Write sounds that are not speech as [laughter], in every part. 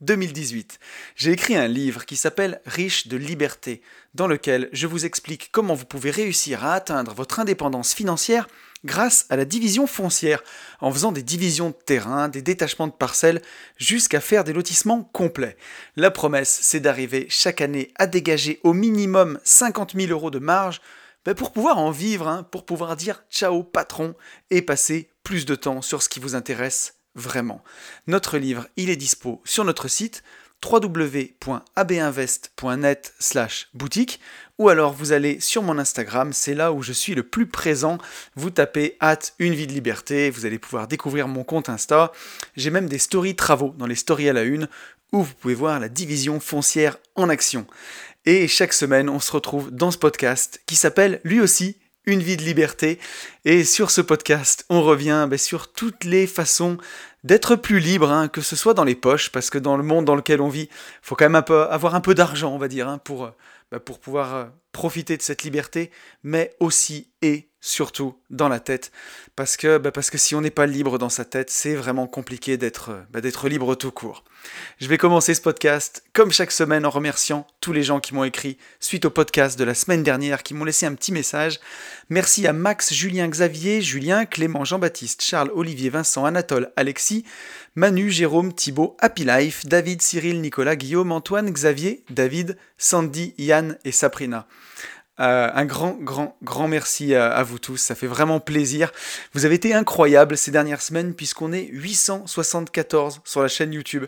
2018. J'ai écrit un livre qui s'appelle Riche de liberté, dans lequel je vous explique comment vous pouvez réussir à atteindre votre indépendance financière grâce à la division foncière, en faisant des divisions de terrain, des détachements de parcelles, jusqu'à faire des lotissements complets. La promesse, c'est d'arriver chaque année à dégager au minimum 50 000 euros de marge ben, pour pouvoir en vivre, hein, pour pouvoir dire ciao patron et passer plus de temps sur ce qui vous intéresse vraiment. Notre livre, il est dispo sur notre site www.abinvest.net slash boutique ou alors vous allez sur mon Instagram, c'est là où je suis le plus présent. Vous tapez hâte une vie de liberté, vous allez pouvoir découvrir mon compte Insta. J'ai même des stories travaux dans les stories à la une où vous pouvez voir la division foncière en action. Et chaque semaine, on se retrouve dans ce podcast qui s'appelle lui aussi une vie de liberté. Et sur ce podcast, on revient ben, sur toutes les façons d'être plus libre, hein, que ce soit dans les poches, parce que dans le monde dans lequel on vit, faut quand même avoir un peu d'argent, on va dire, hein, pour, ben, pour pouvoir euh, profiter de cette liberté, mais aussi et surtout dans la tête. Parce que, bah parce que si on n'est pas libre dans sa tête, c'est vraiment compliqué d'être bah d'être libre tout court. Je vais commencer ce podcast, comme chaque semaine, en remerciant tous les gens qui m'ont écrit suite au podcast de la semaine dernière, qui m'ont laissé un petit message. Merci à Max, Julien, Xavier, Julien, Clément, Jean-Baptiste, Charles, Olivier, Vincent, Anatole, Alexis, Manu, Jérôme, Thibault, Happy Life, David, Cyril, Nicolas, Guillaume, Antoine, Xavier, David, Sandy, Yann et Sabrina. Euh, un grand, grand, grand merci à, vous tous. Ça fait vraiment plaisir. Vous avez été incroyables ces dernières semaines puisqu'on est 874 sur la chaîne YouTube.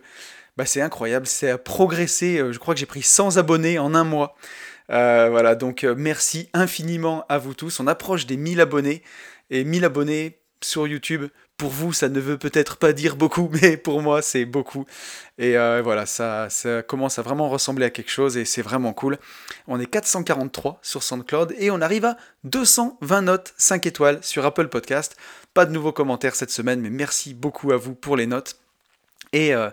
Bah, c'est incroyable. C'est progressé. Euh, je crois que j'ai pris 100 abonnés en un mois. Euh, voilà, donc merci infiniment à vous tous. On approche des 1000 abonnés. Et 1000 abonnés sur YouTube, pour vous, ça ne veut peut-être pas dire beaucoup, [laughs] mais pour moi, c'est beaucoup. Et euh, voilà, ça, commence à vraiment ressembler à quelque chose et c'est vraiment cool. On est 443 sur SoundCloud et on arrive à 220 notes 5 étoiles sur Apple Podcast. Pas de nouveaux commentaires cette semaine, mais merci beaucoup à vous pour les notes. Et euh,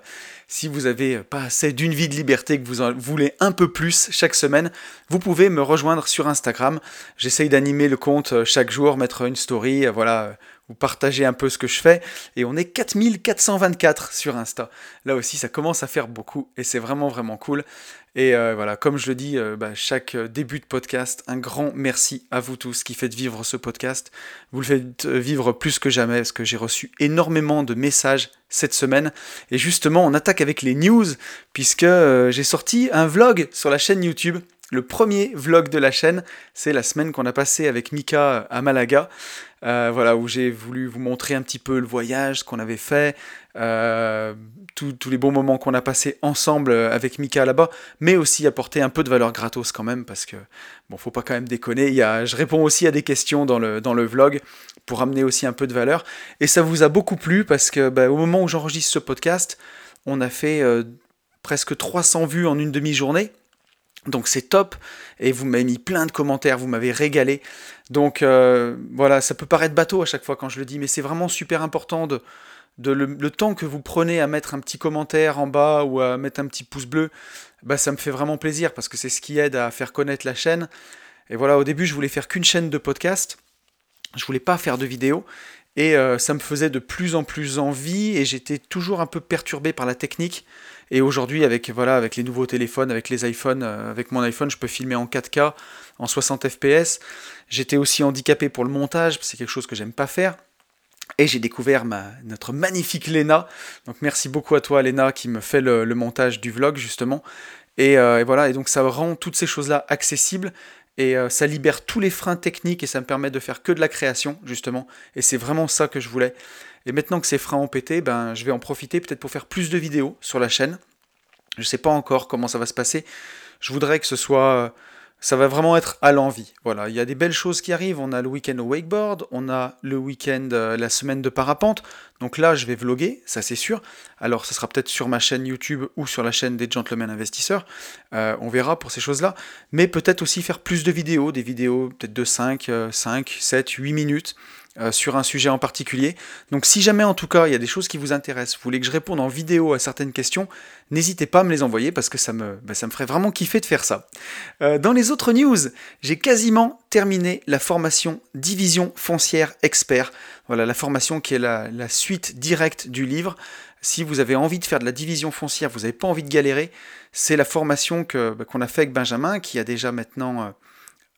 si vous avez pas assez d'une vie de liberté, que vous en voulez un peu plus chaque semaine, vous pouvez me rejoindre sur Instagram. J'essaye d'animer le compte euh, chaque jour, mettre une story, voilà, vous partagez un peu ce que je fais. Et on est 4424 sur Insta. Là aussi, ça commence à faire beaucoup et c'est vraiment, vraiment cool. Et euh, voilà, comme je le dis, euh, bah, chaque début de podcast, un grand merci à vous tous qui faites vivre ce podcast. Vous le faites vivre plus que jamais parce que j'ai reçu énormément de messages cette semaine. Et justement, on attaque avec les news puisque euh, j'ai sorti un vlog sur la chaîne YouTube le premier vlog de la chaîne, c'est la semaine qu'on a passée avec Mika à Malaga. Euh, voilà, où j'ai voulu vous montrer un petit peu le voyage, ce qu'on avait fait, euh, tous les bons moments qu'on a passés ensemble avec Mika là-bas, mais aussi apporter un peu de valeur gratos quand même, parce que, bon, faut pas quand même déconner. Y a, je réponds aussi à des questions dans le, dans le vlog pour amener aussi un peu de valeur. Et ça vous a beaucoup plu, parce que bah, au moment où j'enregistre ce podcast, on a fait euh, presque 300 vues en une demi-journée. Donc c'est top, et vous m'avez mis plein de commentaires, vous m'avez régalé. Donc euh, voilà, ça peut paraître bateau à chaque fois quand je le dis, mais c'est vraiment super important de, le, temps que vous prenez à mettre un petit commentaire en bas ou à mettre un petit pouce bleu, bah ça me fait vraiment plaisir parce que c'est ce qui aide à faire connaître la chaîne. Et voilà, au début je voulais faire qu'une chaîne de podcast, je voulais pas faire de vidéos, et euh, ça me faisait de plus en plus envie, et j'étais toujours un peu perturbé par la technique. Et aujourd'hui, avec, voilà, avec les nouveaux téléphones, avec les iPhones, euh, avec mon iPhone, je peux filmer en 4K, en 60 fps. J'étais aussi handicapé pour le montage, c'est quelque chose que j'aime pas faire. Et j'ai découvert notre magnifique Lena. Donc merci beaucoup à toi Lena qui me fait le, montage du vlog justement. Et, euh, et, voilà, et donc ça rend toutes ces choses-là accessibles et euh, ça libère tous les freins techniques et ça me permet de faire que de la création justement. Et c'est vraiment ça que je voulais. Et maintenant que ces freins ont pété, ben, je vais en profiter peut-être pour faire plus de vidéos sur la chaîne. Je ne sais pas encore comment ça va se passer. Je voudrais que ce soit ça va vraiment être à l'envie. Voilà, il y a des belles choses qui arrivent. On a le week-end au wakeboard, on a le week-end, euh, la semaine de parapente. Donc là, je vais vloguer, ça c'est sûr. Alors, ce sera peut-être sur ma chaîne YouTube ou sur la chaîne des Gentlemen Investisseurs. Euh, on verra pour ces choses-là. Mais peut-être aussi faire plus de vidéos, des vidéos peut-être de 5, 5, 7, 8 minutes. Euh, sur un sujet en particulier. Donc si jamais en tout cas il y a des choses qui vous intéressent, vous voulez que je réponde en vidéo à certaines questions, n'hésitez pas à me les envoyer parce que ça me, bah, ça me ferait vraiment kiffer de faire ça. Euh, dans les autres news, j'ai quasiment terminé la formation Division foncière expert. Voilà la formation qui est la, suite directe du livre. Si vous avez envie de faire de la division foncière, vous n'avez pas envie de galérer, c'est la formation bah, qu'on a fait avec Benjamin, qui a déjà maintenant euh,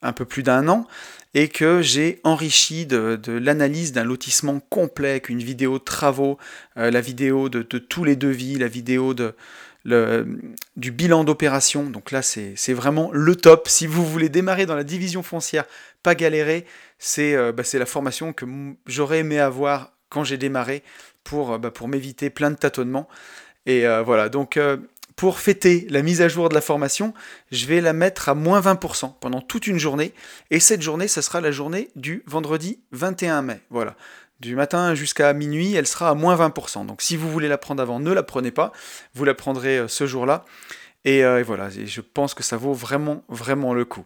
un peu plus d'un an et que j'ai enrichi de, l'analyse d'un lotissement complet, avec une vidéo de travaux, euh, la vidéo de, tous les devis, la vidéo de, du bilan d'opération. Donc là, c'est vraiment le top. Si vous voulez démarrer dans la division foncière, pas galérer, c'est euh, bah, la formation que j'aurais aimé avoir quand j'ai démarré pour, euh, bah, pour m'éviter plein de tâtonnements. Et voilà, donc pour fêter la mise à jour de la formation, je vais la mettre à moins 20% pendant toute une journée. Et cette journée, ce sera la journée du vendredi 21 mai. Voilà. Du matin jusqu'à minuit, elle sera à moins 20%. Donc si vous voulez la prendre avant, ne la prenez pas. Vous la prendrez euh, ce jour-là. Euh, et, voilà, je pense que ça vaut vraiment, vraiment le coup.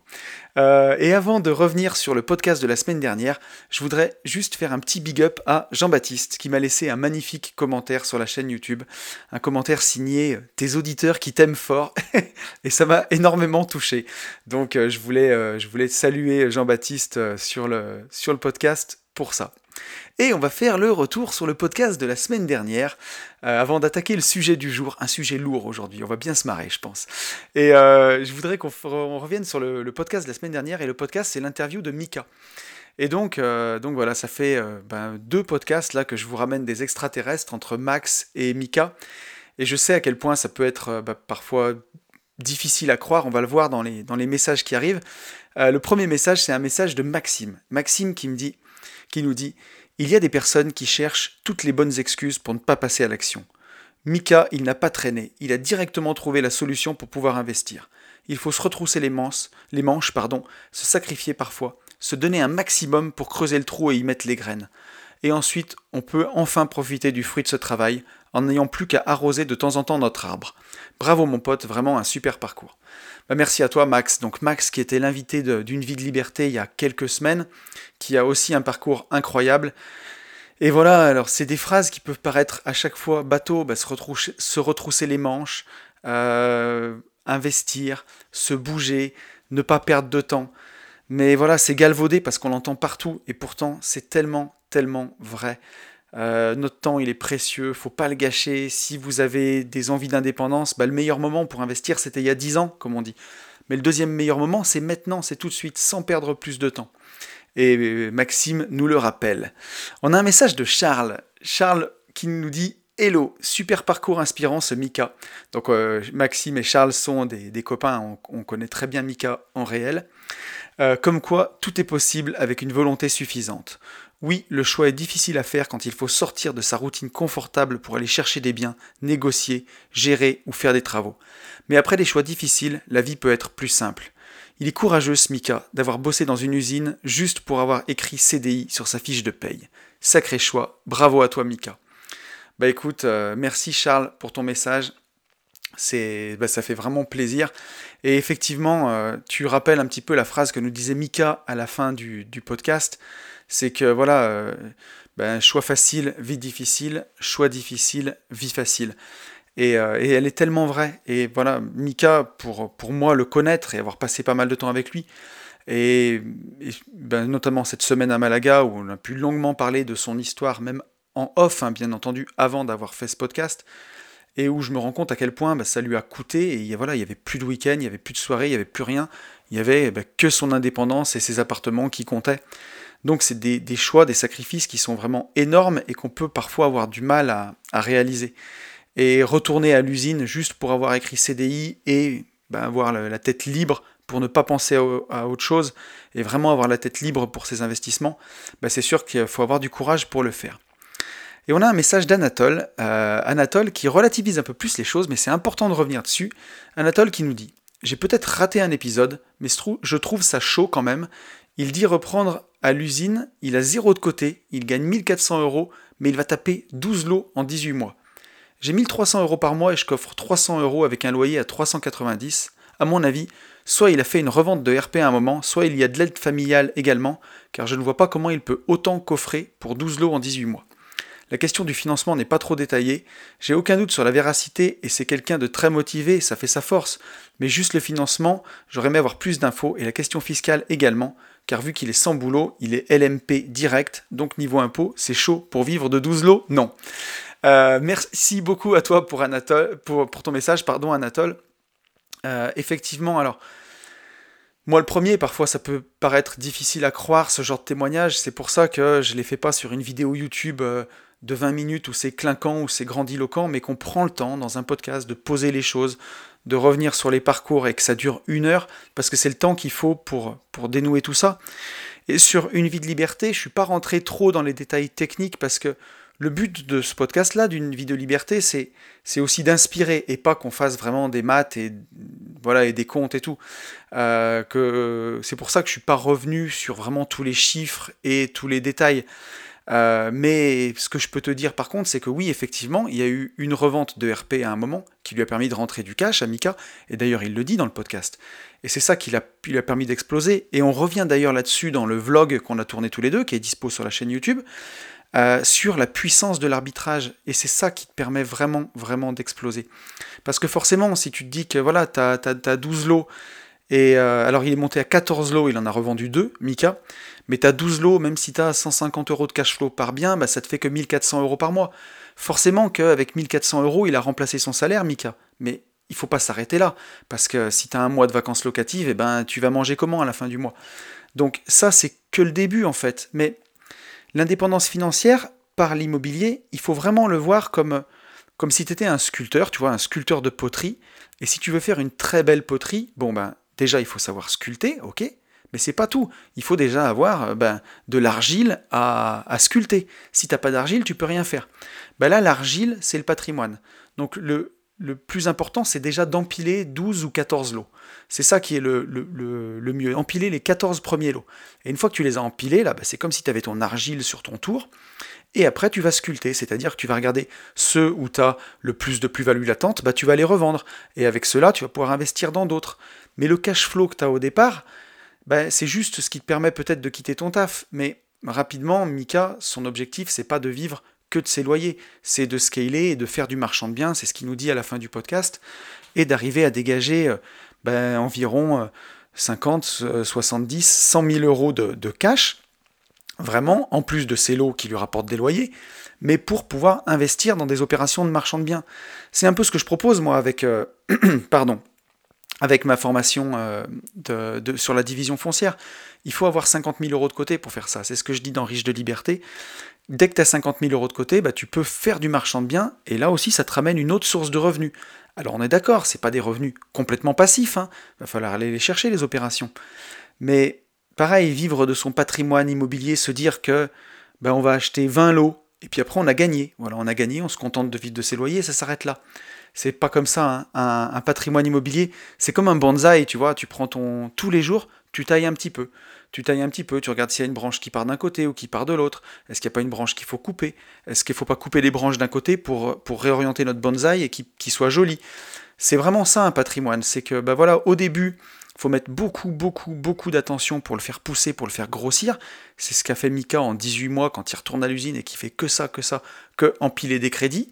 Euh, et avant de revenir sur le podcast de la semaine dernière, je voudrais juste faire un petit big up à Jean-Baptiste qui m'a laissé un magnifique commentaire sur la chaîne YouTube. Un commentaire signé Tes auditeurs qui t'aiment fort. [laughs] et ça m'a énormément touché. Donc euh, je, voulais, saluer Jean-Baptiste sur le podcast pour ça. Et on va faire le retour sur le podcast de la semaine dernière, euh, avant d'attaquer le sujet du jour, un sujet lourd aujourd'hui, on va bien se marrer je pense. Et euh, je voudrais qu'on revienne sur le, podcast de la semaine dernière, et le podcast c'est l'interview de Mika. Et donc, euh, donc voilà, ça fait ben, deux podcasts là que je vous ramène des extraterrestres entre Max et Mika. Et je sais à quel point ça peut être ben, parfois difficile à croire, on va le voir dans les, dans les messages qui arrivent. le premier message, c'est un message de Maxime. Maxime qui me dit, qui nous dit Il y a des personnes qui cherchent toutes les bonnes excuses pour ne pas passer à l'action. Mika, il n'a pas traîné, il a directement trouvé la solution pour pouvoir investir. Il faut se retrousser les manches, les manches pardon, se sacrifier parfois, se donner un maximum pour creuser le trou et y mettre les graines. Et ensuite, on peut enfin profiter du fruit de ce travail en n'ayant plus qu'à arroser de temps en temps notre arbre. Bravo mon pote, vraiment un super parcours. Bah, merci à toi Max. Donc Max qui était l'invité d'une vie de liberté il y a quelques semaines, qui a aussi un parcours incroyable. Et voilà, alors c'est des phrases qui peuvent paraître à chaque fois bateau, bah, se, retrousser, se, retrousser, les manches, euh, investir, se bouger, ne pas perdre de temps. Mais voilà, c'est galvaudé parce qu'on l'entend partout et pourtant c'est tellement, tellement vrai. Euh, notre temps, il est précieux, faut pas le gâcher. Si vous avez des envies d'indépendance, bah, le meilleur moment pour investir, c'était il y a 10 ans, comme on dit. Mais le deuxième meilleur moment, c'est maintenant, c'est tout de suite, sans perdre plus de temps. Et euh, Maxime nous le rappelle. On a un message de Charles. Charles qui nous dit Hello, super parcours inspirant ce Mika. Donc euh, Maxime et Charles sont des, copains, on, connaît très bien Mika en réel. comme quoi, tout est possible avec une volonté suffisante. Oui, le choix est difficile à faire quand il faut sortir de sa routine confortable pour aller chercher des biens, négocier, gérer ou faire des travaux. Mais après des choix difficiles, la vie peut être plus simple. Il est courageux, Smika, d'avoir bossé dans une usine juste pour avoir écrit CDI sur sa fiche de paye. Sacré choix, bravo à toi, Mika. Bah écoute, euh, merci Charles pour ton message. Bah, ça fait vraiment plaisir. Et effectivement, euh, tu rappelles un petit peu la phrase que nous disait Mika à la fin du podcast c'est que voilà, euh, ben, choix facile, vie difficile, choix difficile, vie facile. Euh, et, elle est tellement vraie. Et voilà, Mika, pour, pour moi, le connaître et avoir passé pas mal de temps avec lui, et, ben, notamment cette semaine à Malaga, où on a pu longuement parler de son histoire, même en off, hein, bien entendu, avant d'avoir fait ce podcast, et où je me rends compte à quel point ben, ça lui a coûté, et voilà, il n'y avait plus de week-end, il n'y avait plus de soirée, il n'y avait plus rien, il n'y avait que son indépendance et ses appartements qui comptaient. Donc c'est des, choix, des sacrifices qui sont vraiment énormes et qu'on peut parfois avoir du mal à, réaliser. Et retourner à l'usine juste pour avoir écrit CDI et ben, avoir la, tête libre pour ne pas penser à, autre chose et vraiment avoir la tête libre pour ses investissements, ben, c'est sûr qu'il faut avoir du courage pour le faire. Et on a un message d'Anatole, euh, Anatole qui relativise un peu plus les choses, mais c'est important de revenir dessus. Anatole qui nous dit j'ai peut-être raté un épisode, mais je trouve ça chaud quand même. Il dit reprendre à l'usine, il a zéro de côté, il gagne 1400 euros, mais il va taper 12 lots en 18 mois. J'ai 1300 euros par mois et je coffre 300 euros avec un loyer à 390. À mon avis, soit il a fait une revente de RP à un moment, soit il y a de l'aide familiale également, car je ne vois pas comment il peut autant coffrer pour 12 lots en 18 mois. La question du financement n'est pas trop détaillée, j'ai aucun doute sur la véracité et c'est quelqu'un de très motivé, ça fait sa force, mais juste le financement, j'aurais aimé avoir plus d'infos et la question fiscale également, car vu qu'il est sans boulot, il est LMP direct, donc niveau impôt, c'est chaud pour vivre de 12 lots? Non. Euh, merci beaucoup à toi pour, ton message, pardon Anatole. Euh, effectivement, alors, moi le premier, parfois ça peut paraître difficile à croire ce genre de témoignage, c'est pour ça que je ne les fais pas sur une vidéo YouTube euh, de 20 minutes où c'est clinquant, où c'est grandiloquent, mais qu'on prend le temps dans un podcast de poser les choses, de revenir sur les parcours et que ça dure une heure, parce que c'est le temps qu'il faut pour, pour dénouer tout ça. Et sur une vie de liberté, je ne suis pas rentré trop dans les détails techniques parce que le but de ce podcast-là, d'une vie de liberté, c'est, aussi d'inspirer et pas qu'on fasse vraiment des maths et, voilà, et des comptes et tout. Euh, que, c'est pour ça que je suis pas revenu sur vraiment tous les chiffres et tous les détails. Euh, mais ce que je peux te dire par contre, c'est que oui, effectivement, il y a eu une revente de RP à un moment qui lui a permis de rentrer du cash à Mika, et d'ailleurs il le dit dans le podcast. Et c'est ça qui lui a permis d'exploser. Et on revient d'ailleurs là-dessus dans le vlog qu'on a tourné tous les deux, qui est dispo sur la chaîne YouTube. Euh, sur la puissance de l'arbitrage. Et c'est ça qui te permet vraiment, vraiment d'exploser. Parce que forcément, si tu te dis que voilà, tu as, 12 lots, et euh, alors il est monté à 14 lots, il en a revendu 2, Mika, mais tu as 12 lots, même si tu as 150 euros de cash flow par bien, bah, ça te fait que 1400 euros par mois. Forcément qu'avec 1400 euros, il a remplacé son salaire, Mika. Mais il faut pas s'arrêter là, parce que si tu as un mois de vacances locatives, eh ben, tu vas manger comment à la fin du mois? Donc ça, c'est que le début en fait. Mais L'indépendance financière par l'immobilier, il faut vraiment le voir comme, comme si tu étais un sculpteur, tu vois, un sculpteur de poterie. Et si tu veux faire une très belle poterie, bon ben déjà il faut savoir sculpter, ok, mais c'est pas tout. Il faut déjà avoir ben, de l'argile à, sculpter. Si t'as pas d'argile, tu peux rien faire. Ben là, l'argile, c'est le patrimoine. Donc le, le plus important, c'est déjà d'empiler 12 ou 14 lots. C'est ça qui est le, mieux, empiler les 14 premiers lots. Et une fois que tu les as empilés, là, bah, c'est comme si tu avais ton argile sur ton tour, et après tu vas sculpter, c'est-à-dire que tu vas regarder ceux où tu as le plus de plus-value latente, bah, tu vas les revendre, et avec cela, tu vas pouvoir investir dans d'autres. Mais le cash flow que tu as au départ, bah, c'est juste ce qui te permet peut-être de quitter ton taf, mais rapidement, Mika, son objectif, c'est pas de vivre que de ses loyers, c'est de scaler et de faire du marchand de biens, c'est ce qu'il nous dit à la fin du podcast, et d'arriver à dégager euh, ben, environ 50, 70, 100 000 euros de, cash, vraiment, en plus de ces lots qui lui rapportent des loyers, mais pour pouvoir investir dans des opérations de marchand de biens. C'est un peu ce que je propose, moi, avec, euh, [clears throat] pardon, avec ma formation euh, sur la division foncière. Il faut avoir 50 000 euros de côté pour faire ça. C'est ce que je dis dans Riche de Liberté. Dès que tu as 50 000 euros de côté, bah, tu peux faire du marchand de biens, et là aussi, ça te ramène une autre source de revenus. Alors on est d'accord, c'est pas des revenus complètement passifs, il hein. va falloir aller les chercher les opérations. Mais pareil, vivre de son patrimoine immobilier, se dire que ben, on va acheter 20 lots, et puis après on a gagné. On a gagné, on se contente de vivre de ses loyers, ça s'arrête là. C'est pas comme ça, hein. un, patrimoine immobilier, c'est comme un bonsaï, tu vois, tu prends ton. tous les jours, tu tailles un petit peu tu tailles un petit peu, tu regardes s'il y a une branche qui part d'un côté ou qui part de l'autre. Est-ce qu'il n'y a pas une branche qu'il faut couper? Est-ce qu'il ne faut pas couper les branches d'un côté pour, pour réorienter notre bonsaï et qu'il soit joli? C'est vraiment ça un patrimoine. C'est que bah voilà, au début, il faut mettre beaucoup, beaucoup, beaucoup d'attention pour le faire pousser, pour le faire grossir. C'est ce qu'a fait Mika en 18 mois quand il retourne à l'usine et qui fait que ça, que ça, que empiler des crédits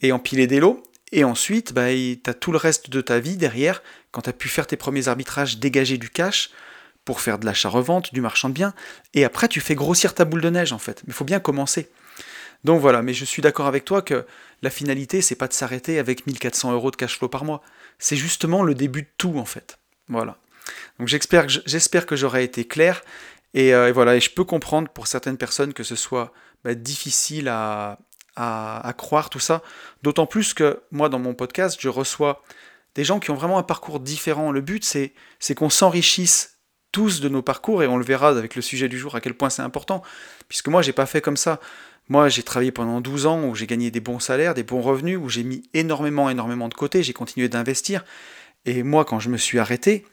et empiler des lots. Et ensuite, bah, tu as tout le reste de ta vie derrière, quand tu as pu faire tes premiers arbitrages, dégager du cash, pour faire de l'achat-revente, du marchand de biens, et après tu fais grossir ta boule de neige en fait. Mais il faut bien commencer. Donc voilà, mais je suis d'accord avec toi que la finalité, c'est pas de s'arrêter avec 1400 euros de cash flow par mois. C'est justement le début de tout en fait. Voilà. Donc j'espère que, j'aurai été clair. Euh, et, voilà, et je peux comprendre pour certaines personnes que ce soit bah, difficile à, à, croire tout ça. D'autant plus que moi, dans mon podcast, je reçois des gens qui ont vraiment un parcours différent. Le but, c'est, qu'on s'enrichisse tous de nos parcours et on le verra avec le sujet du jour à quel point c'est important. Puisque moi, j'ai pas fait comme ça. Moi, j'ai travaillé pendant 12 ans où j'ai gagné des bons salaires, des bons revenus, où j'ai mis énormément, énormément de côté, j'ai continué d'investir. Et moi, quand je me suis arrêté,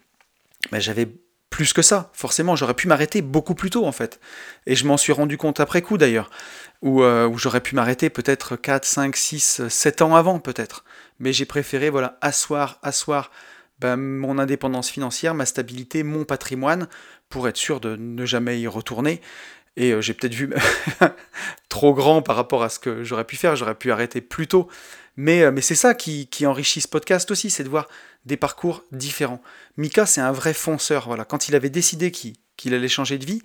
ben, j'avais plus que ça. Forcément, j'aurais pu m'arrêter beaucoup plus tôt, en fait. Et je m'en suis rendu compte après coup, d'ailleurs. Où, euh, j'aurais pu m'arrêter peut-être 4, 5, 6, 7 ans avant, peut-être. Mais j'ai préféré, voilà, asseoir, asseoir ben, mon indépendance financière, ma stabilité, mon patrimoine, pour être sûr de ne jamais y retourner. Et euh, j'ai peut-être vu [laughs] trop grand par rapport à ce que j'aurais pu faire, j'aurais pu arrêter plus tôt. Mais, euh, mais c'est ça qui, enrichit ce podcast aussi, c'est de voir des parcours différents. Mika, c'est un vrai fonceur. Voilà. Quand il avait décidé qu'il allait changer de vie,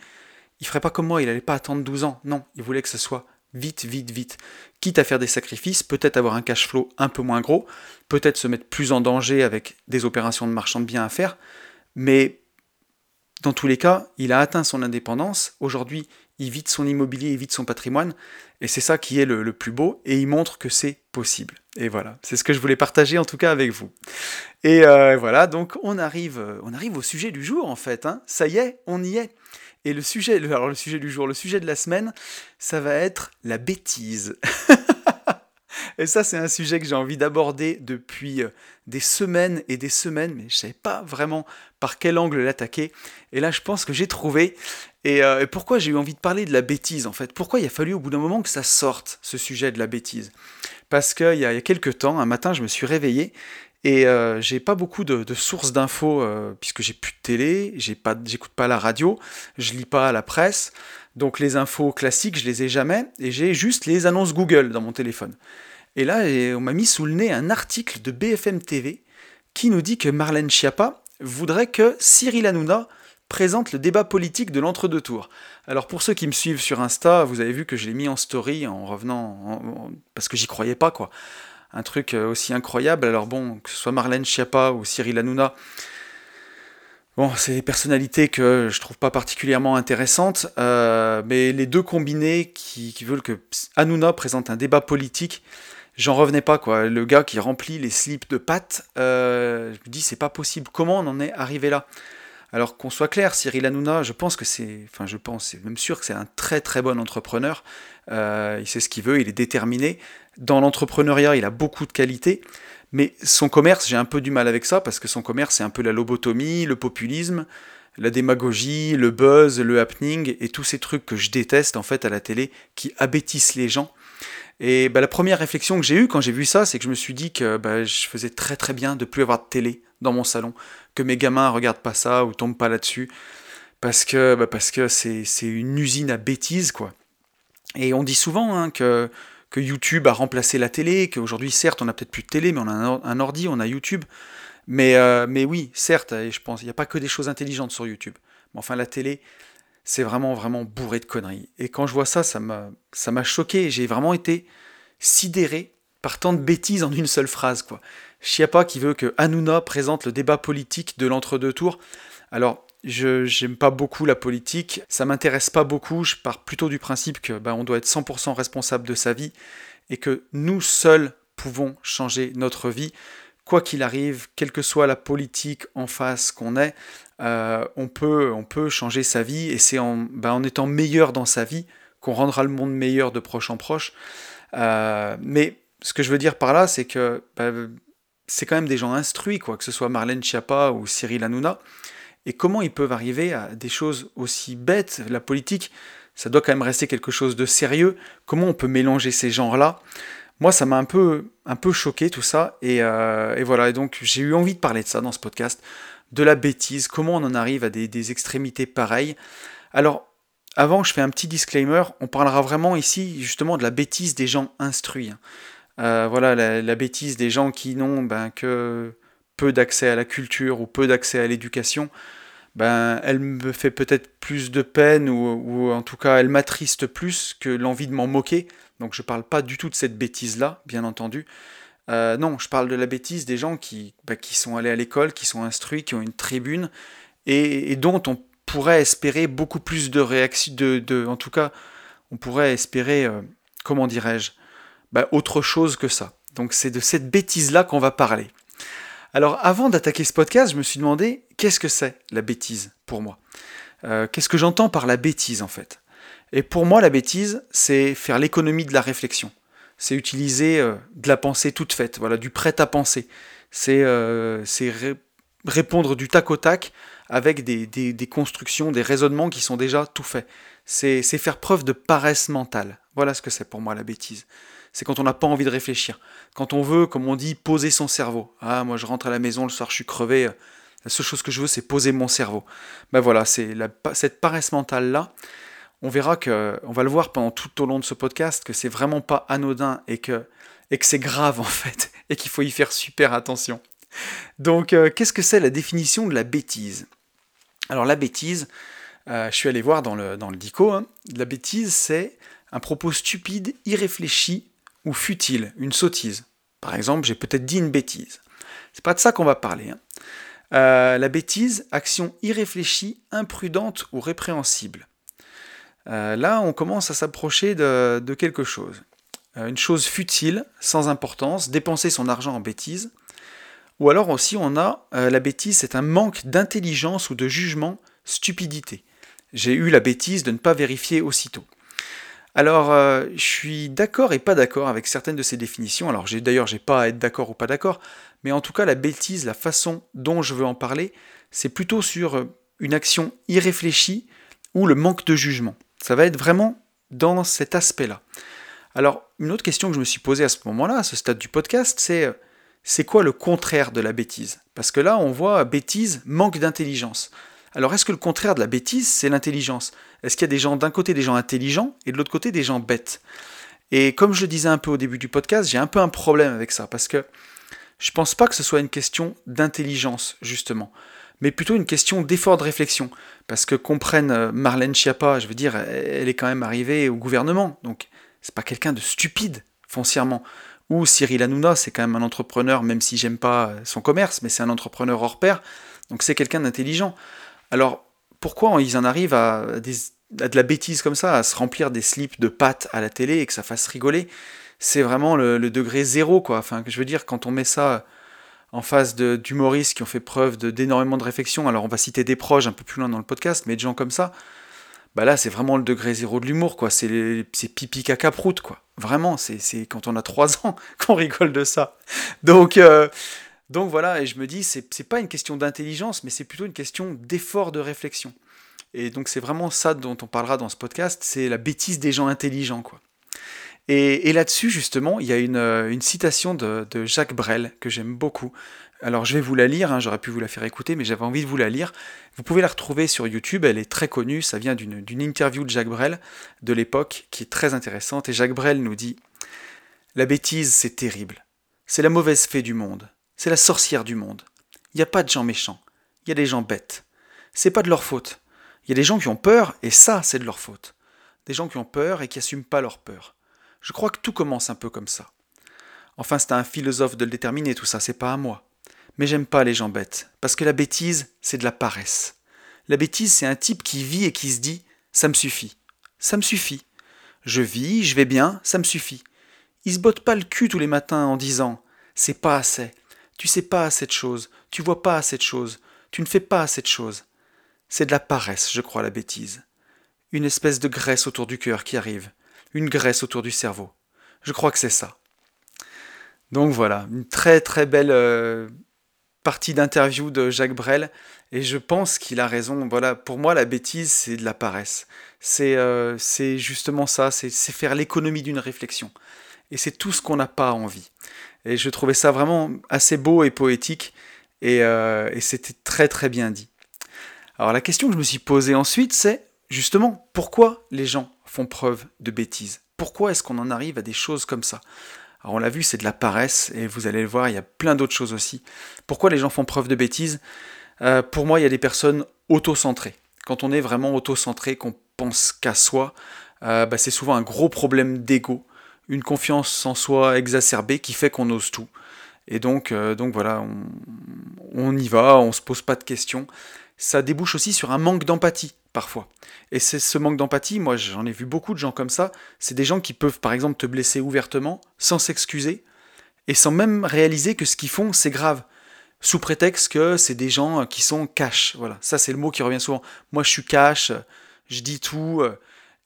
il ferait pas comme moi, il n'allait pas attendre 12 ans. Non, il voulait que ce soit vite, vite, vite. Quitte à faire des sacrifices, peut-être avoir un cash flow un peu moins gros, peut-être se mettre plus en danger avec des opérations de marchand de biens à faire, mais dans tous les cas, il a atteint son indépendance. Aujourd'hui, il vide son immobilier, il vide son patrimoine. Et c'est ça qui est le, plus beau. Et il montre que c'est possible. Et voilà, c'est ce que je voulais partager en tout cas avec vous. Et euh, voilà, donc on arrive, euh, on arrive au sujet du jour en fait. Hein. Ça y est, on y est. Et le sujet, alors le sujet du jour, le sujet de la semaine, ça va être la bêtise. [laughs] Et ça, c'est un sujet que j'ai envie d'aborder depuis euh, des semaines et des semaines, mais je ne savais pas vraiment par quel angle l'attaquer. Et là, je pense que j'ai trouvé. Et, pourquoi j'ai eu envie de parler de la bêtise, en fait? Pourquoi il a fallu au bout d'un moment que ça sorte, ce sujet de la bêtise? Parce qu'il y, a quelques temps, un matin, je me suis réveillé et euh, j'ai pas beaucoup de, sources d'infos puisque j'ai plus de télé, j'ai pas, j'écoute pas la radio, je lis pas la presse, donc les infos classiques je les ai jamais et j'ai juste les annonces Google dans mon téléphone. Et là, on m'a mis sous le nez un article de BFM TV qui nous dit que Marlène Schiappa voudrait que Cyril Hanouna présente le débat politique de l'entre-deux tours. Alors pour ceux qui me suivent sur Insta, vous avez vu que je l'ai mis en story en revenant, parce que j'y croyais pas quoi. Un truc euh, aussi incroyable. Alors bon, que ce soit Marlène Schiappa ou Cyril Hanouna, Bon, c'est des personnalités que je trouve pas particulièrement intéressantes, euh, mais les deux combinés qui, qui, veulent que Hanouna présente un débat politique, j'en revenais pas quoi. Le gars qui remplit les slips de pâtes, euh, je me dis c'est pas possible. Comment on en est arrivé là? Alors qu'on soit clair, Cyril Hanouna, je pense que c'est, enfin je pense, c'est même sûr que c'est un très très bon entrepreneur. Euh, il sait ce qu'il veut, il est déterminé. Dans l'entrepreneuriat, il a beaucoup de qualités. Mais son commerce, j'ai un peu du mal avec ça, parce que son commerce, c'est un peu la lobotomie, le populisme, la démagogie, le buzz, le happening, et tous ces trucs que je déteste en fait à la télé, qui abêtissent les gens et bah, la première réflexion que j'ai eue quand j'ai vu ça, c'est que je me suis dit que bah, je faisais très très bien de plus avoir de télé dans mon salon, que mes gamins regardent pas ça ou tombent pas là-dessus, parce que bah, que c'est une usine à bêtises quoi. Et on dit souvent hein, que que YouTube a remplacé la télé, qu'aujourd'hui certes on a peut-être plus de télé, mais on a un, ordi, on a YouTube. Mais, euh, mais oui, certes, et je pense, il n'y a pas que des choses intelligentes sur YouTube. Mais enfin, la télé, c'est vraiment, vraiment bourré de conneries. Et quand je vois ça, ça m'a choqué. J'ai vraiment été sidéré par tant de bêtises en une seule phrase, quoi. Chiappa qui veut que Hanouna présente le débat politique de l'entre-deux tours. Alors, je j'aime pas beaucoup la politique, ça m'intéresse pas beaucoup, je pars plutôt du principe que ben, on doit être 100% responsable de sa vie et que nous seuls pouvons changer notre vie quoi qu'il arrive, quelle que soit la politique en face qu'on est, euh, on, peut, changer sa vie et c'est en, ben, en, étant meilleur dans sa vie qu'on rendra le monde meilleur de proche en proche. Euh, mais ce que je veux dire par là, c'est que ben, c'est quand même des gens instruits, quoi, que ce soit Marlène Schiappa ou Cyril Hanouna. Et comment ils peuvent arriver à des choses aussi bêtes? La politique, ça doit quand même rester quelque chose de sérieux. Comment on peut mélanger ces genres-là? Moi, ça m'a un peu, choqué tout ça. Euh, et, voilà, et donc j'ai eu envie de parler de ça dans ce podcast, de la bêtise, comment on en arrive à des, extrémités pareilles? Alors, avant, je fais un petit disclaimer, on parlera vraiment ici justement de la bêtise des gens instruits. Euh, voilà, la, bêtise des gens qui n'ont ben, que peu d'accès à la culture ou peu d'accès à l'éducation. Ben, elle me fait peut-être plus de peine ou, en tout cas elle m'attriste plus que l'envie de m'en moquer donc je ne parle pas du tout de cette bêtise-là, bien entendu. Euh, non, je parle de la bêtise des gens qui, bah, qui sont allés à l'école, qui sont instruits, qui ont une tribune, et, dont on pourrait espérer beaucoup plus de réactions, de, en tout cas, on pourrait espérer, euh, comment dirais-je, bah, autre chose que ça. Donc c'est de cette bêtise-là qu'on va parler. Alors avant d'attaquer ce podcast, je me suis demandé qu'est-ce que c'est la bêtise pour moi? Euh, Qu'est-ce que j'entends par la bêtise en fait? Et pour moi, la bêtise, c'est faire l'économie de la réflexion. c'est utiliser euh, de la pensée toute faite, voilà, du prêt à penser. C'est euh, répondre du tac au tac avec des, des, constructions, des raisonnements qui sont déjà tout faits. C'est faire preuve de paresse mentale. Voilà ce que c'est pour moi la bêtise. C'est quand on n'a pas envie de réfléchir. Quand on veut, comme on dit, poser son cerveau. Ah, moi je rentre à la maison le soir, je suis crevé. La seule chose que je veux, c'est poser mon cerveau. Ben voilà, c'est cette paresse mentale-là on verra que, on va le voir pendant tout au long de ce podcast, que c'est vraiment pas anodin et que, c'est grave en fait, et qu'il faut y faire super attention. Donc, euh, qu'est-ce que c'est la définition de la bêtise? Alors, la bêtise, euh, je suis allé voir dans le, dans dico, hein. la bêtise, c'est un propos stupide, irréfléchi ou futile, une sottise? Par exemple, j'ai peut-être dit une bêtise. C'est pas de ça qu'on va parler. Hein. Euh, la bêtise, action irréfléchie, imprudente ou répréhensible. Euh, là, on commence à s'approcher de, quelque chose. Euh, une chose futile, sans importance, dépenser son argent en bêtise. Ou alors aussi, on a la bêtise, c'est un manque d'intelligence ou de jugement, stupidité. J'ai eu la bêtise de ne pas vérifier aussitôt. Alors, je suis d'accord et pas d'accord avec certaines de ces définitions. Alors, d'ailleurs, j'ai pas à être d'accord ou pas d'accord, mais en tout cas, la bêtise, la façon dont je veux en parler, c'est plutôt sur une action irréfléchie ou le manque de jugement. Ça va être vraiment dans cet aspect-là. Alors, une autre question que je me suis posée à ce moment-là, à ce stade du podcast, c'est euh, c'est quoi le contraire de la bêtise? Parce que là, on voit bêtise, manque d'intelligence. Alors, est-ce que le contraire de la bêtise, c'est l'intelligence? Est-ce qu'il y a des gens d'un côté des gens intelligents et de l'autre côté des gens bêtes? Et comme je le disais un peu au début du podcast, j'ai un peu un problème avec ça parce que je pense pas que ce soit une question d'intelligence justement mais plutôt une question d'effort de réflexion. Parce que comprenne euh, Marlène Schiappa, je veux dire, elle est quand même arrivée au gouvernement, donc c'est pas quelqu'un de stupide, foncièrement. Ou Cyril Hanouna, c'est quand même un entrepreneur, même si j'aime pas son commerce, mais c'est un entrepreneur hors pair, donc c'est quelqu'un d'intelligent. Alors, pourquoi ils en arrivent à, de la bêtise comme ça, à se remplir des slips de pâtes à la télé et que ça fasse rigoler? C'est vraiment le, degré zéro, quoi. Enfin, je veux dire, quand on met ça en face d'humoristes qui ont fait preuve d'énormément de, réflexion. Alors on va citer des proches un peu plus loin dans le podcast, mais de gens comme ça, bah là c'est vraiment le degré zéro de l'humour, quoi. C'est pipi caca prout, quoi. Vraiment, c'est quand on a trois [laughs] ans qu'on rigole de ça. Donc, euh, donc voilà, et je me dis, c'est pas une question d'intelligence, mais c'est plutôt une question d'effort de réflexion. Et donc c'est vraiment ça dont on parlera dans ce podcast, c'est la bêtise des gens intelligents, quoi. Et, là-dessus, justement, il y a une, euh, citation de, Jacques Brel que j'aime beaucoup. Alors je vais vous la lire, hein, j'aurais pu vous la faire écouter, mais j'avais envie de vous la lire. Vous pouvez la retrouver sur YouTube, elle est très connue, ça vient d'une interview de Jacques Brel de l'époque qui est très intéressante. Et Jacques Brel nous dit La bêtise, c'est terrible. C'est la mauvaise fée du monde. C'est la sorcière du monde. Il n'y a pas de gens méchants. Il y a des gens bêtes. C'est pas de leur faute. Il y a des gens qui ont peur, et ça, c'est de leur faute. Des gens qui ont peur et qui n'assument pas leur peur. Je crois que tout commence un peu comme ça. Enfin, c'est à un philosophe de le déterminer, tout ça, c'est pas à moi. Mais j'aime pas les gens bêtes, parce que la bêtise, c'est de la paresse. La bêtise, c'est un type qui vit et qui se dit Ça me suffit. Ça me suffit. Je vis, je vais bien, ça me suffit. Il se botte pas le cul tous les matins en disant C'est pas assez. Tu sais pas assez de choses. Tu vois pas assez de choses. Tu ne fais pas assez de choses. C'est de la paresse, je crois, la bêtise. Une espèce de graisse autour du cœur qui arrive une graisse autour du cerveau. Je crois que c'est ça. Donc voilà, une très très belle euh, partie d'interview de Jacques Brel, et je pense qu'il a raison. Voilà, pour moi, la bêtise, c'est de la paresse. C'est euh, justement ça, c'est faire l'économie d'une réflexion. Et c'est tout ce qu'on n'a pas envie. Et je trouvais ça vraiment assez beau et poétique, et, euh, et c'était très très bien dit. Alors la question que je me suis posée ensuite, c'est justement pourquoi les gens font preuve de bêtises? Pourquoi est-ce qu'on en arrive à des choses comme ça? Alors on l'a vu, c'est de la paresse, et vous allez le voir, il y a plein d'autres choses aussi. Pourquoi les gens font preuve de bêtises? Euh, Pour moi, il y a des personnes auto-centrées. Quand on est vraiment auto-centré, qu'on pense qu'à soi, euh, bah, c'est souvent un gros problème d'ego, une confiance en soi exacerbée qui fait qu'on ose tout. Et donc, euh, donc voilà, on, on, y va, on se pose pas de questions. Ça débouche aussi sur un manque d'empathie parfois. Et c'est ce manque d'empathie, moi j'en ai vu beaucoup de gens comme ça, c'est des gens qui peuvent par exemple te blesser ouvertement, sans s'excuser, et sans même réaliser que ce qu'ils font c'est grave, sous prétexte que c'est des gens qui sont cash. Voilà, ça c'est le mot qui revient souvent. Moi je suis cash, je dis tout,